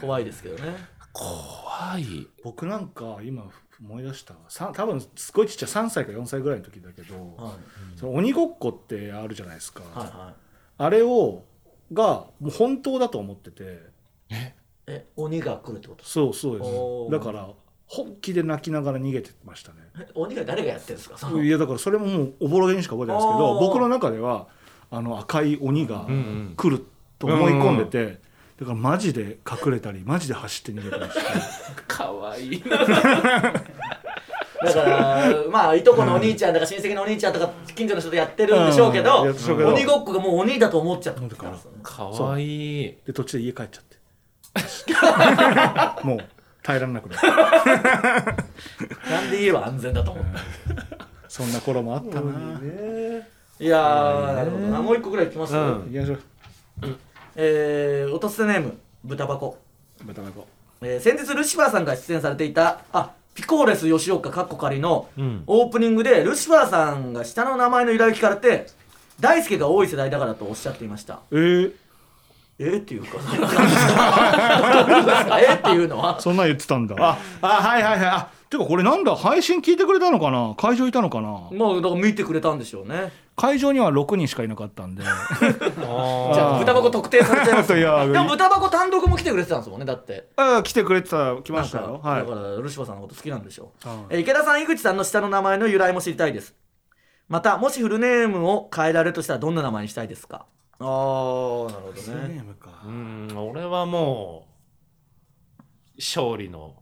怖いですけどね。怖い。僕なんか今思い出したさ多分すごいちっちゃい3歳か4歳ぐらいの時だけど、はい。その鬼ごっこってあるじゃないですか、はいはあれをがもう本当だと思ってて。いえ鬼が来るってこと？そうそうです。だから本気で泣きながら逃げてましたね。え鬼が誰がやってるんですか？いやだからそれももうおぼろげにしか覚えてないですけど僕の中ではあの赤い鬼がうんうん。来ると思い込んでて、だからマジで隠れたりマジで走って逃げたりして。かわいいだからまあいとこのお兄ちゃんだか親戚のお兄ちゃんとか近所の人とやってるんでしょうけどうん鬼ごっこがもう鬼だと思っちゃった。からかわいいで途中で家帰っちゃって。もう耐えられなくなる。なんで家は安全だと思った？そんな頃もあったな、いやーなるほどな。もう一個ぐらいいきます、うん。行きましょうえー、おとせネーム豚箱、豚箱。えー、先日ルシファーさんが出演されていたあピコーレス吉岡かっこ仮のうん。オープニングでルシファーさんが下の名前の由来を聞かれて大輔が多い世代だからとおっしゃっていました。えー、えー、っていうか何ですかえーっていうのはそんなん言ってたんだああはいはいはいあてかこれなんだ配信聞いてくれたのかな？会場いたのかな？まあだから見てくれたんでしょうね。会場には6人しかいなかったんで。じゃあ豚箱特定されちゃいます いやでも豚箱単独も来てくれてたんですもんねだって。あ来てくれてた来ましたよ。はい。だからルシファーさんのこと好きなんでしょう、うんえー池田さん井口さんの下の名前の由来も知りたいです。またもしフルネームを変えられるとしたらどんな名前にしたいですか？ああなるほどネームか。うん俺はもう勝利の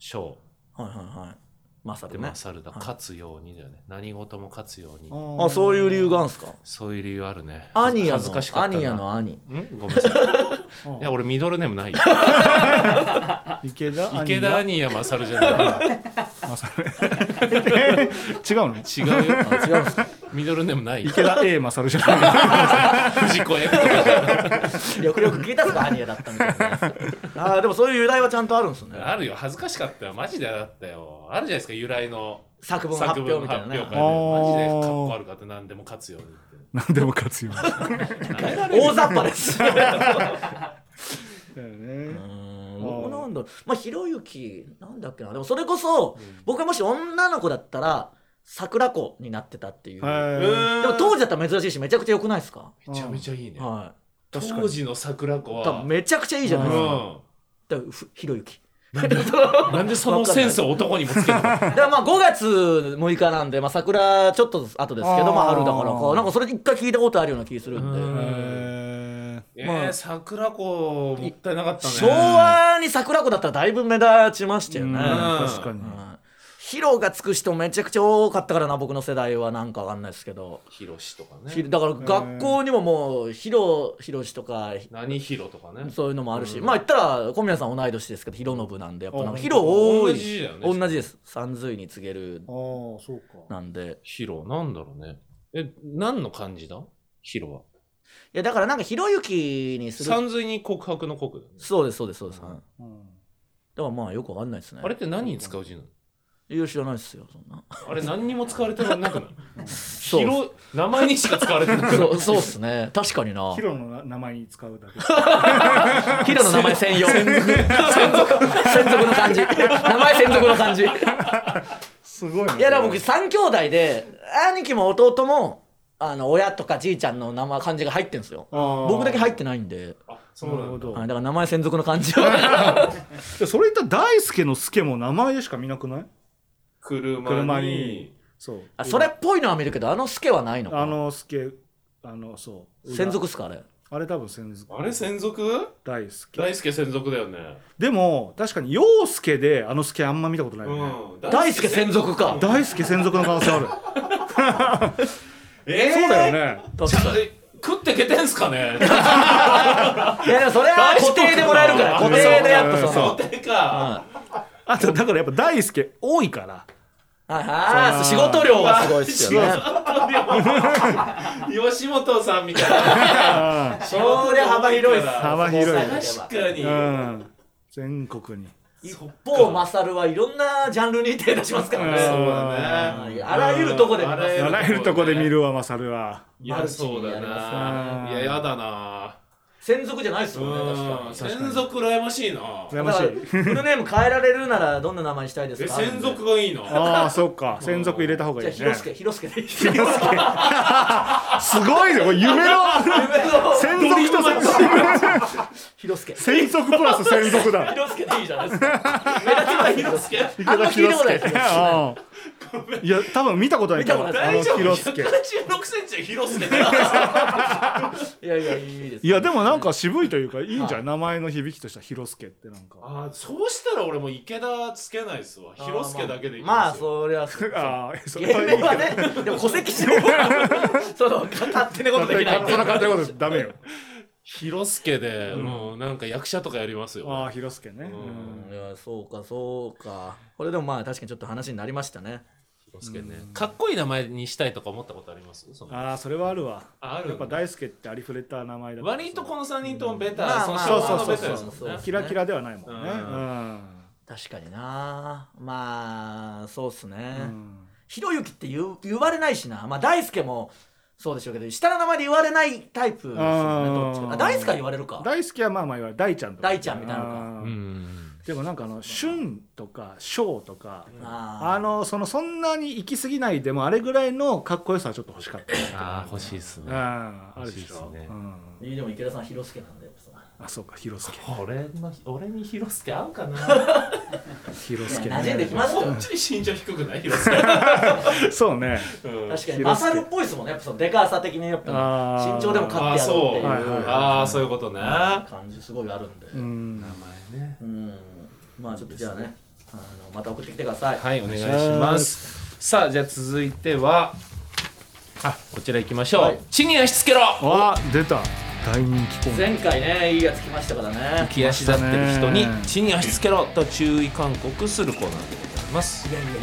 勝はいはいはい。まさでるね。勝るだ勝つようにだよね。何事も勝つように。あそういう理由があるんすか？そういう理由あるね。アニヤ恥ずかしかったな。のアニヤの兄ん？ごめんなさい。いや俺ミドルネームないよ。池田池田アニヤマサルじゃない。違うの違うよあ違うミドルネームない池田 A マサルじゃない藤子 F よくよく聞いたっすかアニヤだったみたいなああでもそういう由来はちゃんとある。んですねある。よ恥ずかしかったよマジであったよあるじゃないですか由来の。作文発表みたいなね。マジでかっこ悪かった何でも勝つようにって。何でも勝つよ。大雑把です だよね。なんだろう。まあひろゆきなんだっけな。でもそれこそ、僕がもし女の子だったら桜子になってたっていう、はでも当時だったら珍しいしめちゃくちゃ良くないですか、めちゃめちゃいいね。は確かに。当時の桜子い多分はめちゃくちゃいいじゃないですか,、だからふひろゆき うんなんでそのセンスを男にもつけるの？だからまあ5月6日なんで、まあ、桜ちょっと後ですけどまあ春だからか。なんかそれ一回聞いたことあるような気するんで、えまあ。ー、桜子もったいなかったね。昭和に桜子だったらだいぶ目立ちましたよね、確かにヒロがつく人めちゃくちゃ多かったからな僕の世代は。なんかわかんないですけど。ひろしとかひねだから学校にももうヒロヒロシとか。何ひろとかね。そういうのもあるし、うん。まあ言ったら小宮さん同い年ですけどヒロノブなんでやっぱなんかあヒロ多い。同じだよね同じです。三髄に告げる。ああそうか。なんで。ひろなんだろうね。え何の漢字だ？ひろは。いやだからなんかひろゆきにする。三髄に告白の告だよね。そうですそうですそうです、うん。はいうん。だからまあよくわかんないですね。あれって何に使う字なの？いや知らないですよそんな。あれ何にも使われてなくない？そう。ひろ名前にしか使われてない？そうそうっすね。確かにな。ヒロの名前に使うだけ。ヒロの名前専用。専属。専属。の感じ。名前専属の感じ。いすごいね。やでも僕3兄弟で兄貴も弟もあの親とかじいちゃんの名前漢字が入ってんですよ。僕僕だけ入ってないんで、あそうなんだ。なるほどはい、だから名前専属の漢字は。でそれ言ったら大輔の輔も名前でしか見なくない？車に。車に。そう。あそれっぽいのは見るけどあの助はないのか。あの輔あのそう。専属っすかあれ？あれ多分専属。あれ専属？大輔。大輔専属だよね。でも確かに陽介であの輔あんま見たことないよね、うん。大輔専属か。大輔専属。の可能性ある。えー、そうだよね。確かに。食ってけてんすかね？いやでもそれは固定でもらえるから固定でやっぱそのそう。か。あとだからやっぱ大輔多いからはいはい仕事量がすごいっすよね。吉本さんみたいな。そりゃ幅広いっす幅広い。確かに、うん。全国に。一方マサルはいろんなジャンルに手出しますからね。うん。そうだね。あらゆるとこで見ますあらゆるとこで見るわマサルは。いやそうだな。いややだな専属じゃないっすもんね確かうんに。専属羨ましいな。羨ましい。フルネーム変えられるならどんな名前にしたいですか？え専属がいいの？ああそうか専属入れた方がいいね。じゃあ広助広助で すごいね。これ夢の専属と広助専属プラス専属だ。広助でいいじゃないですか。目立ちは広助あんま聞いた広ことないです いや多分見たことないから見たことあの大丈夫広助186センチは広助だよいや いやいいですいやでもなんか渋いというかいいんじゃん。名前の響きとしては広助ってなんか。あーそうしたら俺も池田つけないっすわ。広助だけでいいまあそりゃそうああそ芸名はねでも戸籍上その勝手なことできない。そんな簡単なことダメよ。広助で、もうなんか役者とかやりますよ。ああ広助ね。うん。うん。いやそうかそうか。これでもまあ確かにちょっと話になりましたね洋介ねかっこいい名前にしたいとか思ったことあります？その。ああそれはあるわ。ああるやっぱ大輔ってありふれた名前だから割とこの3人ともベタ、まあまあそのそうそうそうですもんね。キラキラではないもんね。ううん。確かにな。まあそうっすね、うん。ひろゆきって言う言われないしな。まあ大輔もそうでしょうけど下の名前で言われないタイプですよねあーどっちか。あ大輔は言われるか。大輔はまあまあ言われる。大ちゃんとか。大ちゃんみたいなのか。うんでもなんかあの俊とか翔とかああのそのそんなに行き過ぎないでもあれぐらいのかっこよさはちょっと欲しかったああ欲しいっすね。うんあるでしょ？ね。うん。ーでも池田さん広助なんであそうか広助俺の俺に広助合うかな？広助馴染んできますよ。こっちに身長低くない？広助、そうね。うん。確かに広助マサルっぽいですもんねやっぱそのでかさ的にやっぱ。身長でも勝ってやろうっていう。あそう。はいはいああそういうことね。感じすごいあるんで。うん。名前ね。うんまあちょっとじゃあねあのまた送ってきてください。はいお願いします。さあじゃあ続いてはあこちら行きましょう、はい。地に足つけろ。わ出た。大人気前回ねいいやつ来ましたからね。浮き足立ってる人に地に足つけろと注意勧告するコーナーでございます。いやいやいや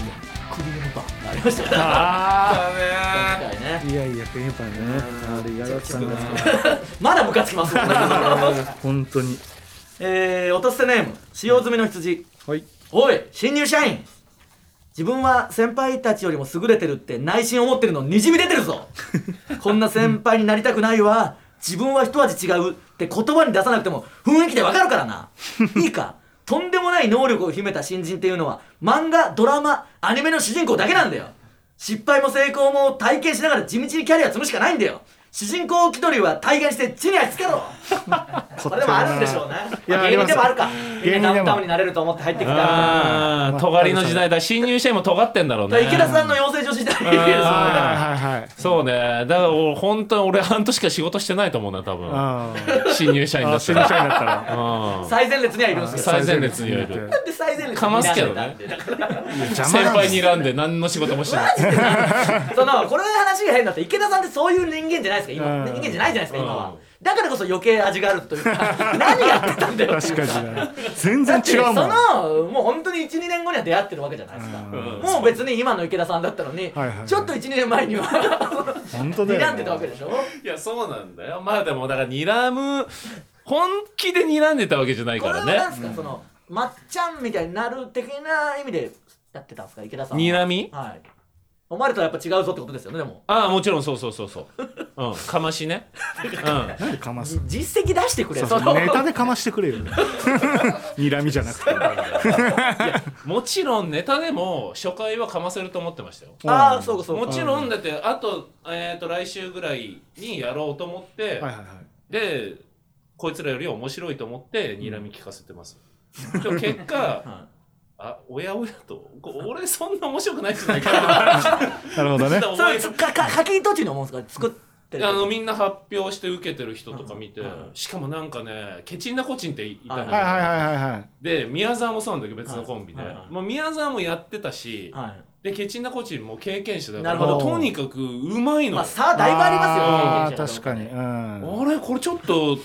クリームパン。ありましたよね。あ前回ねあいやいやクリームパンね。あれ嫌だったな まだムカつきますもんね。本当にえー、落とせネーム使用済みの羊。はい。おい新入社員。自分は先輩たちよりも優れてるって内心思ってるのにじみ出てるぞ。こんな先輩になりたくないわ。自分は一味違うって言葉に出さなくても雰囲気でわかるからな。いいか。とんでもない能力を秘めた新人っていうのは漫画ドラマアニメの主人公だけなんだよ。失敗も成功も体験しながら地道にキャリア積むしかないんだよ主人公気取りは体現して地に足つけろ。これでもあるんでしょうね。いやまあ芸人でもあるか。芸人ダウンタウンになれると思って入ってきたああ尖りの時代だ。新入社員も尖ってんだろうね。池田さんの養成所時代ですもんねはいはいはい。そうね。だから俺本当に俺半年しか仕事してないと思うな多分。あ新入社員だあったら。新入社員だったら。うん。最前列にはいるんですけど最前列にはいる。なんで最前列にかますけどね。先輩に選んで何の仕事もしてない。そのこれ話が変だって。池田さんってそういう人間じゃないですか今。うん。人間じゃないじゃないですか今は。うん。だからこそ余計味があるというか 何やってたんだよ確かにね全然違うもん。そのもう本当に12年後には出会ってるわけじゃないですか。うん。もう別に今の池田さんだったのにはいはいはい。ちょっと12年前には 本当だよ睨んでたわけでしょ？いやそうなんだよ。まあでもだから睨む本気で睨んでたわけじゃないこからね。れは何ですか？そのまっちゃんみたいになる的な意味でやってたんですか？池田さんは。睨み？はいお前らとはやっぱ違うぞってことですよねでも。ああもちろんそうそうそうそう。うん。かましね。う んなんでかます？実績出してくれそうそう。ネタでかましてくれよ 睨みじゃなくて。もちろんネタでも初回はかませると思ってましたよ。ああそうかそうか。もちろんだってあと,、えー、と来週ぐらいにやろうと思って、はいはいはい。でこいつらより面白いと思って睨み聞かせてます、でも結果 はあおやおやと。こ俺そんな面白くないんじゃないかな。るほどね。いそれつかか書き途中に思うんですか？作ってるあのみんな発表して受けてる人とか見て、うん。しかもなんかねケチンなコチンっていたのよ、はいはいはいはいはい。はいで宮沢もそうなんだけど別のコンビで、はい。はい。はいもう宮沢もやってたし、はい。でケチンなコチンも経験者だかなるほど。らとにかくうまいのよ、まあ差だいぶありますよ。あー経験者確かに。うん。あれこれちょっと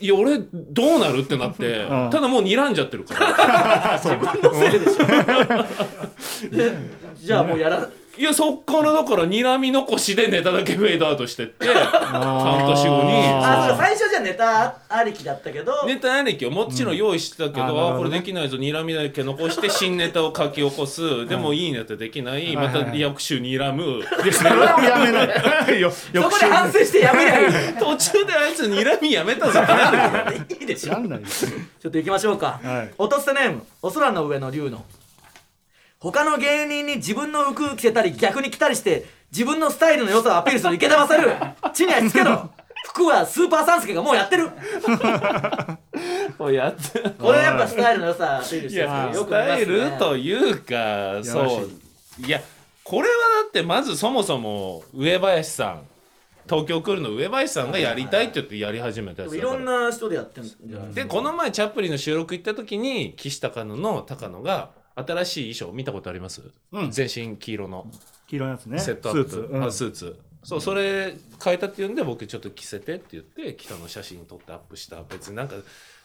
いや俺どうなるってなって、うん。ただもう睨んじゃってるから。自分のせいでしょ。で じゃあもうやらいやそっからだから睨み残しでネタだけフェードアウトしてって半年後に。あそうか最初じゃネタありきだったけど。ネタ歴をもちろん用意してたけど、うん。あね。あこれできないぞ睨みだけ残して新ネタを書き起こす。でもいいネタできない、また翌週睨む。それをやめない。よ そこで反省してやめりゃいい。途中であいつ睨みやめたぞ。いいでしょ。ちょっと行きましょうか、はい。落とせネームお空の上の竜の他の芸人に自分の服着せたり逆に着たりして自分のスタイルの良さをアピールする池田勝地に足つけろ。服はスーパーサンスケがもうやってる。こうやって。これやっぱスタイルの良さアピールしてるよくね。スタイルというかそう。いやこれはだってまずそもそも上林さん東京来るの上林さんがやりたいって言ってやり始めたやついろんな人でやってるんじゃないでこの前チャップリンの収録行った時に岸高野の高野が新しい衣装見たことあります、うん。全身黄色の。黄色のやつね。セットアップ。スーツ。うん。あスーツ。そうそれ変えたっていうんで僕ちょっと着せてって言って北の写真撮ってアップした。別になんか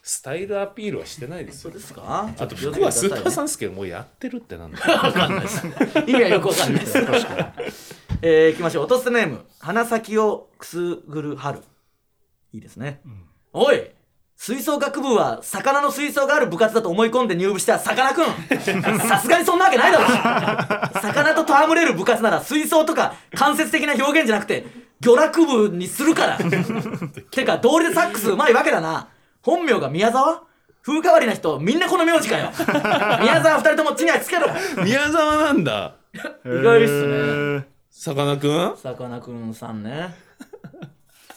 スタイルアピールはしてないですよ。そうですか？あと服はスーパーサンンスケもうやってるってなんだ。わかんないです。意味はよくわかんないです。えー、いきましょう。落とすネーム。鼻先をくすぐる春。いいですね、おい吹奏楽部は魚の水槽がある部活だと思い込んで入部したさかなクンさすがにそんなわけないだろ。魚と戯れる部活なら水槽とか間接的な表現じゃなくて魚楽部にするから。てか道理でサックスうまいわけだな。本名が宮沢？風変わりな人みんなこの名字かよ。宮沢二人とも地にはつけろ。宮沢なんだ。意外っすね。さかなクンさかなクンさんね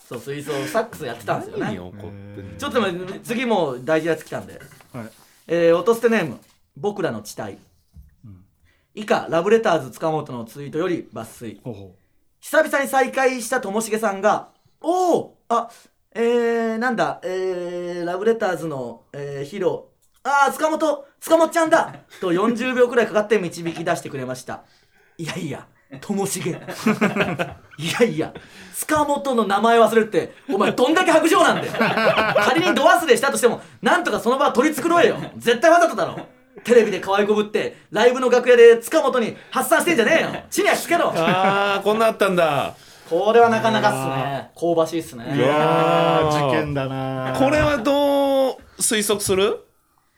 そう水槽サックスやってたんですよね。何怒ってんの。ちょっと待って次もう大事なやつ来たんで。はい。えー、音捨てネーム。僕らの地帯、以下ラブレターズ塚本のツイートより抜粋。ほうほ久々に再会したともしげさんが「おおあえー、なんだえー、ラブレターズの、えー、ヒロ。ああ塚本塚本ちゃんだ!」と40秒くらいかかって導き出してくれました。いやいやともしげ。いやいや塚本の名前忘れるってお前どんだけ白状なんだよ。仮に度忘れしたとしてもなんとかその場は取り繕えよ。絶対わざとだろ。テレビで可愛いこぶってライブの楽屋で塚本に発散してんじゃねえよ。地にはつけろ。ああこんなあったんだ。これはなかなかっすね。香ばしいっすね。ういや事件だなこれはどう推測する？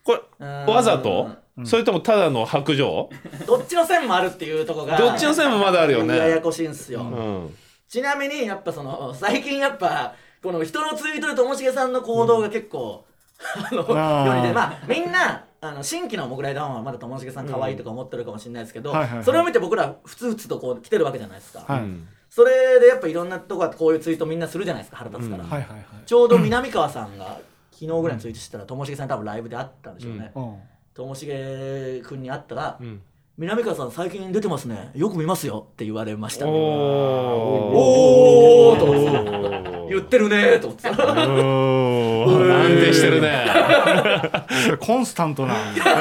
これうん。わざと？それともただの白状どっちの線もあるっていうとこがどっちの線もまだあるよね。ややこしいんすよ、うん。ちなみにやっぱその最近やっぱこの人のツイートでともしげさんの行動が結構、あのあー世に出てまあみんなあの新規のモグライダーはまだともしげさん可愛いとか思ってるかもしれないですけど、はいはいはい。それを見て僕らふつふつとこう来てるわけじゃないですか、はい。うんそれでやっぱいろんなとこがこういうツイートみんなするじゃないですか腹立つから、うん。はいはいはい。ちょうど南川さんが昨日ぐらいにツイートしてたらともしげさん多分ライブで会ったんでしょうね、うんともしげ君に会ったら、うん。南川さん最近出てますね。よく見ますよ。って言われました。ねおおー。と思って。言ってるねー。と思って。うーん安定してるね。コンスタントな。結果を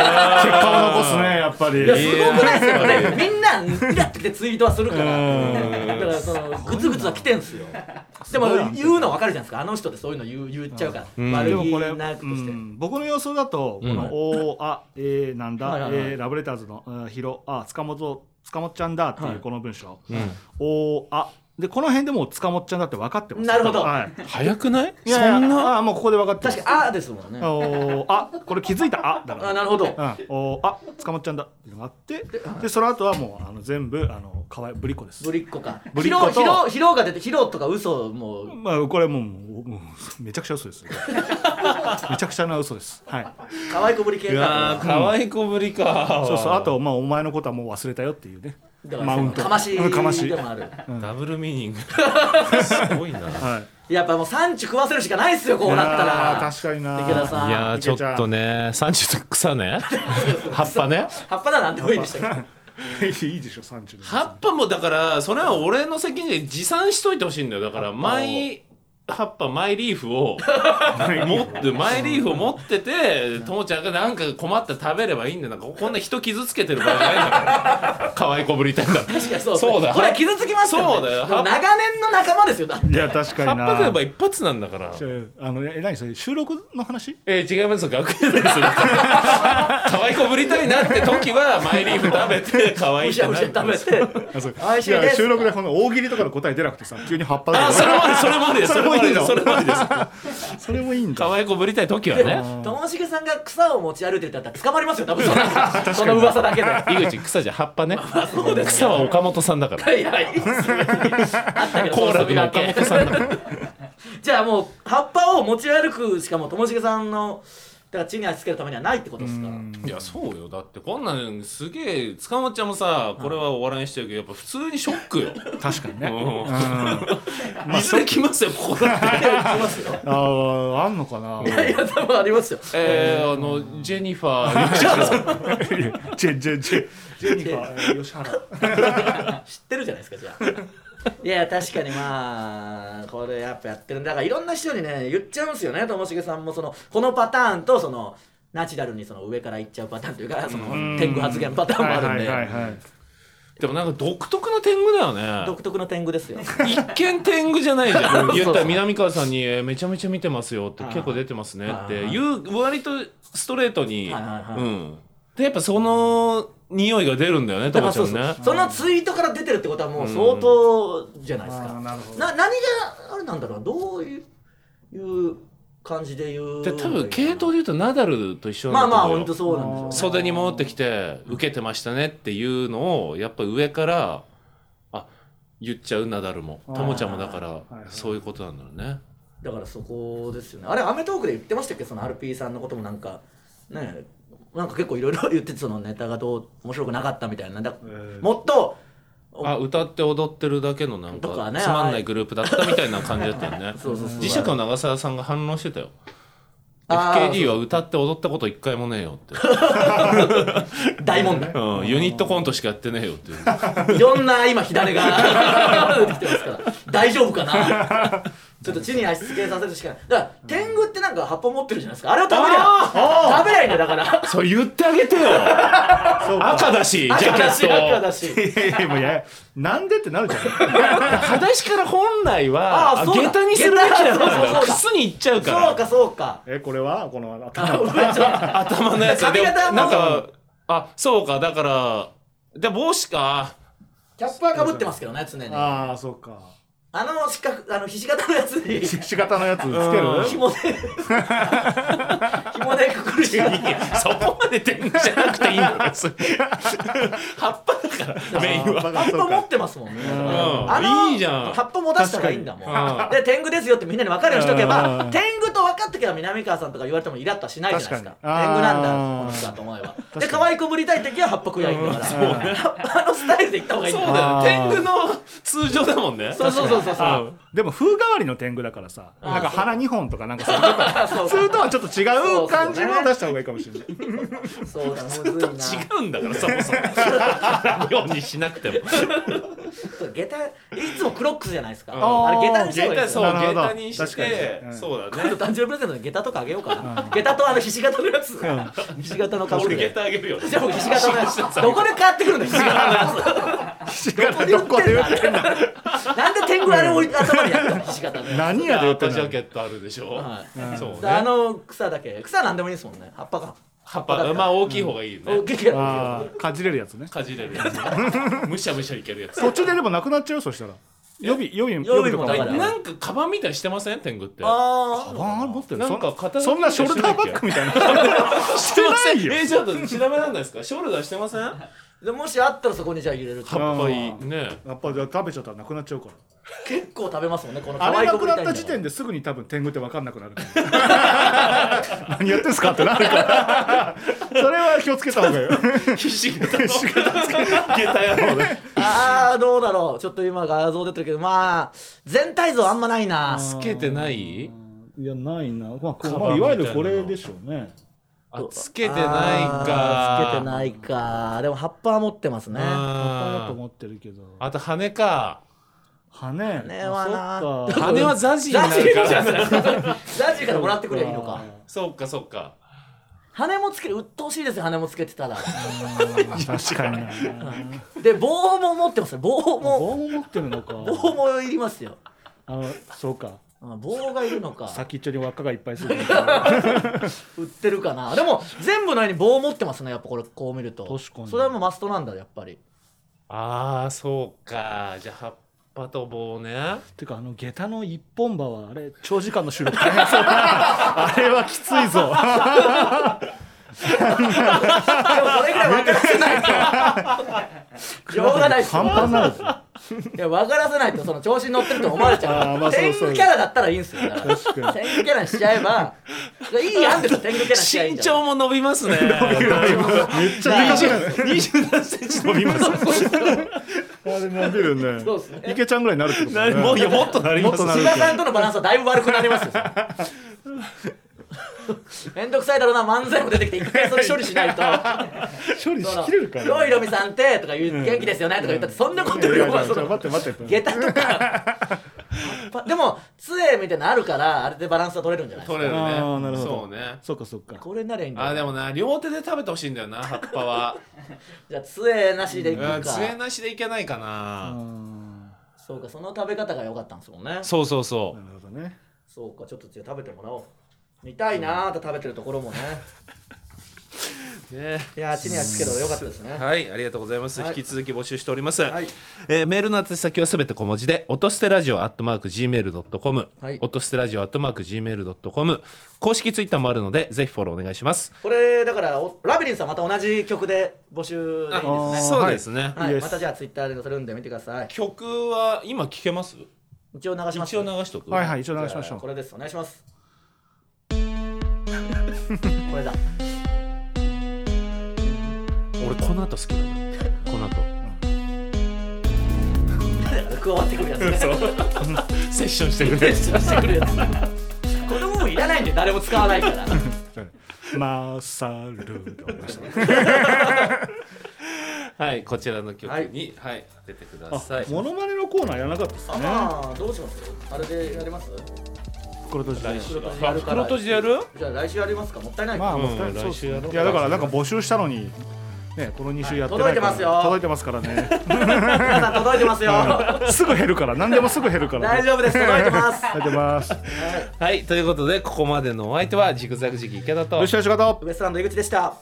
残すねやっぱり。いやすごくないですかね。みんなイラってツイートはするから。うん。だからそのグツグツは来てんすよ。でも言うの分かるじゃないですか。あの人ってそういうの言う言っちゃうから。うん。悪気でもこれ、なくとしてうん。僕の予想だと、うん。この「おーあえー、なんだ、はいはいはい。えーラブレターズのうんヒロあ塚本塚本ちゃんだ」ってはい。いうこの文章「うん。おーあでこの辺でもう塚本ちゃんだって分かってます。なるほど。はい、早くない？いやいやそんな？あもうここで分かってます。確かに「あ」ですもんね。おーあこれ気づいた「あ」だから。あなるほど。うん、おーあ塚本ちゃんだっていうのがあってでその後はもうあの全部あのかわいぶりっ子です。ぶりっ子か。ぶりっ子と。ヒロヒロヒロが出てヒロとか嘘も。うまあこれもうもうもうめちゃくちゃ嘘です。よ めちゃくちゃな嘘です。はい。可愛い子ぶり系か。可愛い子ぶりか。そうそう。あとまあお前のことはもう忘れたよっていうねだからマウント。かましうんかましでもある。ダブルミーニング。すごいな。はいやっぱもう産地食わせるしかないっすよこうなったら。確かにな。池田さん。いやーちょっとね30の草ね。葉っぱね。葉っぱだなんでもいいでしたけ？ど いいでしょ30葉っぱもだからそれは俺の責任で持参しといてほしいんだよ。だからマイ葉っぱマイリーフを 持ってマイリーフを持っててともちゃんがなんか困って食べればいいんだよ。なんかこんな人傷つけてる場合ないんだから。可愛い子ぶりたいんだ確かにそう。そうだこれは傷つきますよ、ね、そうだよ。長年の仲間ですよだって。いや確か葉っになぱ食えば一発なんだから。あのえ何それ収録の話？えー、違います楽屋です可 愛い子ぶりたいなって時はマイリーフ食べて可愛いむしゃむしゃ食べて。あそう。美味しいです。や収録でこの大喜利とかの答え出なくてさ急に葉っぱだあそれもそれもですそれもありですそれもあり です。それもいいんだ。可愛い子ぶりたい時はでねもともしげさんが草を持ち歩いてたら捕まりますよ多分そのそ の噂だけで。井口草じゃ葉っぱね。草は岡本さんだから。いやいいっすよ別にあったけど好楽の岡本さんだから。じゃあもう葉っぱを持ち歩くしかもともしげさんのだから地に足つけるためにはないってことですか？らいやそうよ。だってこんなんすげえ塚本ちゃんもさこれはお笑いにしてるけどやっぱ普通にショックよ。確かにね。うん。いずれ来ますよここだって。いや行きますよ。あーあんのかな？いやいや多分ありますよ。えー、あの ジェニファー。吉原ジェジェジェジェニファー吉原。知ってるじゃないですかじゃあいや確かにまあこれやっぱやってるんだ。だからいろんな人にね言っちゃうんですよね。ともしげさんもそのこのパターンとそのナチュラルにその上から行っちゃうパターンというかその天狗発言パターンもあるんで、はいはいはいはい。でもなんか独特な天狗だよね。独特の天狗ですよ。一見天狗じゃないじゃん。言ったら南川さんにえー「めちゃめちゃ見てますよ」って「結構出てますね」っていう割とストレートに。はいはいはい。うんでやっぱその匂いが出るんだよねだからともちゃんね。そうそう。そのツイートから出てるってことはもう相当じゃないですか、あーな何があれなんだろう？どういういう感じで言うで多分系統で言うとナダルと一緒まあまあなんだと思うよ。本当そうなんでしょうね。袖に戻ってきて受けてましたねっていうのをやっぱ上からあ言っちゃうナダルも。ともちゃんもだからはいそういうことなんだろうね。だからそこですよね。あれ『アメトーーク』で言ってましたっけ？その RP さんのこともなんかねなんか結構いろいろ言っててそのネタがどう面白くなかったみたいな。だえー。もっとあ歌って踊ってるだけのなんかつまんないグループだったみたいな感じだったよね。そうそうそう。磁石の長澤さんが反論してたよ。FKD は歌って踊ったこと一回もねえよって、大問題。うん、ユニットコントしかやってねえよっていう。いろんな今火種が 出てきてますから。大丈夫かな？ちょっと地に足つけさせるしかない。だから天狗ってなんか葉っぱ持ってるじゃないですか。あれを食べりゃ食べりゃいいんだよだから。それ言ってあげてよ赤だしジャケ赤だし赤ットだし。いやなんでってなるじゃん。裸足から本来あはあそうだ。下駄にするべきだったん下駄そうそうそう。だだよ靴に行っちゃうかそうらかそうか。えこれは？このあ頭 頭のやつで。髪なんかあそうかだからで帽子か。キャップはかぶってますけどね常に。あああそうかの四角あのひし形のやつにひし形のやつつけうん。る紐で紐でくくるし。かそこまで天狗じゃなくていいんだよ。別に葉っぱだからメインは。葉っぱ持ってますもんね。ん。あのいいじゃん。葉っぱも出したらいいんだもん。で天狗ですよってみんなに分かるようにしとけばうん。天狗と分かってけば南川さんとか言われてもイラッとはしないじゃないですか。天狗なんだこの人だと思えば。で可愛くぶりたい時は葉っぱ食いゃいいんだから。うん。葉っぱのスタイルでいった方がいいんだよそうだよあー天狗の通常だもんね。そうそうそうそうそうそう。でも風変わりの天狗だからさなんか鼻2本とかなんかそう。いうとはちょっと違う感じも出した方がいいかもしれない。そうだむずいな。違うんだからそもそも。ようにしなくてもそう下駄いつもクロックスじゃないですか。ああれ下駄にした方がいい下駄そう下駄にだね。誕生日プレゼントで下駄とかあげようかな。下駄とあのひし形のやつ。ひし形のかぶ俺る下駄あげるよじゃあ僕ひし形のやつ。どこで買ってくるんだよひし形のやつ。ひし形どこで売ってんの？なんで天狗あれ置いて頭にやったのひし形のや何屋で売ってんの。ジャケットあるでしょ。はい。そうつであねの草だけ。草なんでもいいですもんね。葉っぱか葉っぱ。まあ大きい方がいいよね。大きいけどああかじれるやつね。かじれるやつね。むしゃむしゃいけるやつ。途中ででもなくなっちゃう？よそしたら。予備予備予備もとかなんかカバンみたいにしてません？天狗って。あカバンあれ持ってる？なんか肩そんなショルダーバッグみたいな。してません。よ。えちょっと調べなんないですか？ショルダーしてません？でもしあったらそこにじゃあ入れると。ぱいい。ね。やっぱじゃあ食べちゃったらなくなっちゃうから。結構食べますもんねこの可あれ愛なくなった時点ですぐに。多分天狗って分かんなくなる何やってんすかってなるから。それは気をつけた方がいいよ。ひし形の下駄野郎ね。ああどうだろう。ちょっと今画像出てるけどまあ全体像あんまないな。つけてない？いやないな、まあまあ、いわゆるこれでしょうね。あつけてないあかーつけてないか。でも葉っぱは持ってますね。葉っぱだあと思ってるけど。あと羽か。羽？羽はな。羽はザジーるから。ザジーからもらってくればいいのかそっかそっか。羽もつける鬱陶しいですよ羽もつけてたら。確かに。なで棒も持ってますよ。棒も。棒も持ってるのか。棒もいりますよ。あのそうか。あ棒がいるのか。先っちょに輪っかがいっぱいする。売ってるかな。でも全部のように棒持ってますねやっぱこれこう見ると。確かに。それはもうマストなんだやっぱり。ああそうか。じゃあ葉っぱと棒ね。てかあの下駄の一本歯はあれ長時間の収録大変そう。だなあれはきついぞ。でもそれぐらい分からせないと。しょうがないですパンパンになるぞいや分からせないとその調子に乗ってると思われちゃう。まあそう天そう。狗キャラだったらいいんですよ。天狗キャラにしちゃえばいい案ですよ天狗キャラにしちゃえば身長も伸びますね。めっちゃでかくなる27センチ伸びます。あれ伸びるね。そうっすね。池ちゃんぐらいになるってことなねもっとなります。もっとなる千葉さんとのバランスはだいぶ悪くなりますよめんどくさいだろうな漫才も出てきて一回それ処理しないと。処理しきれるか「よいなろみさんって」とか言う「元気ですよね」とか言ったってそんなことよりもその 待って待って。下駄とか でも杖みたいなのあるからあれでバランスは取れるんじゃないですか？取れるね。なるほど。そうね。そっかそっか。これならいいんだよあでもな両手で食べてほしいんだよな葉っぱは。じゃあ杖なしでいくか。うん杖なしでいけないかあなー。そうかその食べ方が良かったんですもんね。そうそうそなるほどね。そうかちょっとじゃあ食べてもらおう見たいなーと食べてるところもね。うね。いやー地に足つけど良かったですね。はい、ありがとうございます。はい。引き続き募集しております。はい。えーメールの宛先はすべて小文字で、音捨てラジオアットマーク gmail.com、はい。音捨てラジオアットマーク gmail.com、公式ツイッターもあるので、ぜひフォローお願いします。これだからおラビリンスはまた同じ曲で募集でいいですね。そうですね。はい。またじゃあツイッターで載せるんで見てください。曲は今聞けます？一応流します。一応流しとく？はいはい一応流しましょう。これです。お願いします これだ。俺この後好きだな。この後。加わってくるやつね。そう。セッションしてくれ。してくるやつ。この部分いらないんで誰も使わないから。マサル はい、こちらの曲に、はい、出てください。モノマネのコーナーやらなかったですね。あまあどうします？あれでやります？袋閉じあやる。から袋閉じでやる？じゃあ来週やりますか。もったいない。か、まあもううんそうっす来週やろういやだからなんか募集したのにねこの2週やってないから。届いてますよ。届いてますからね。皆さん届いてますよ。すぐ減るから。何でもすぐ減るからね。大丈夫です。届いてます。届いてます。はい、ということで、ここまでのお相手は、ジグザグジギ池田と。よし。よしがとウエストランド井口でした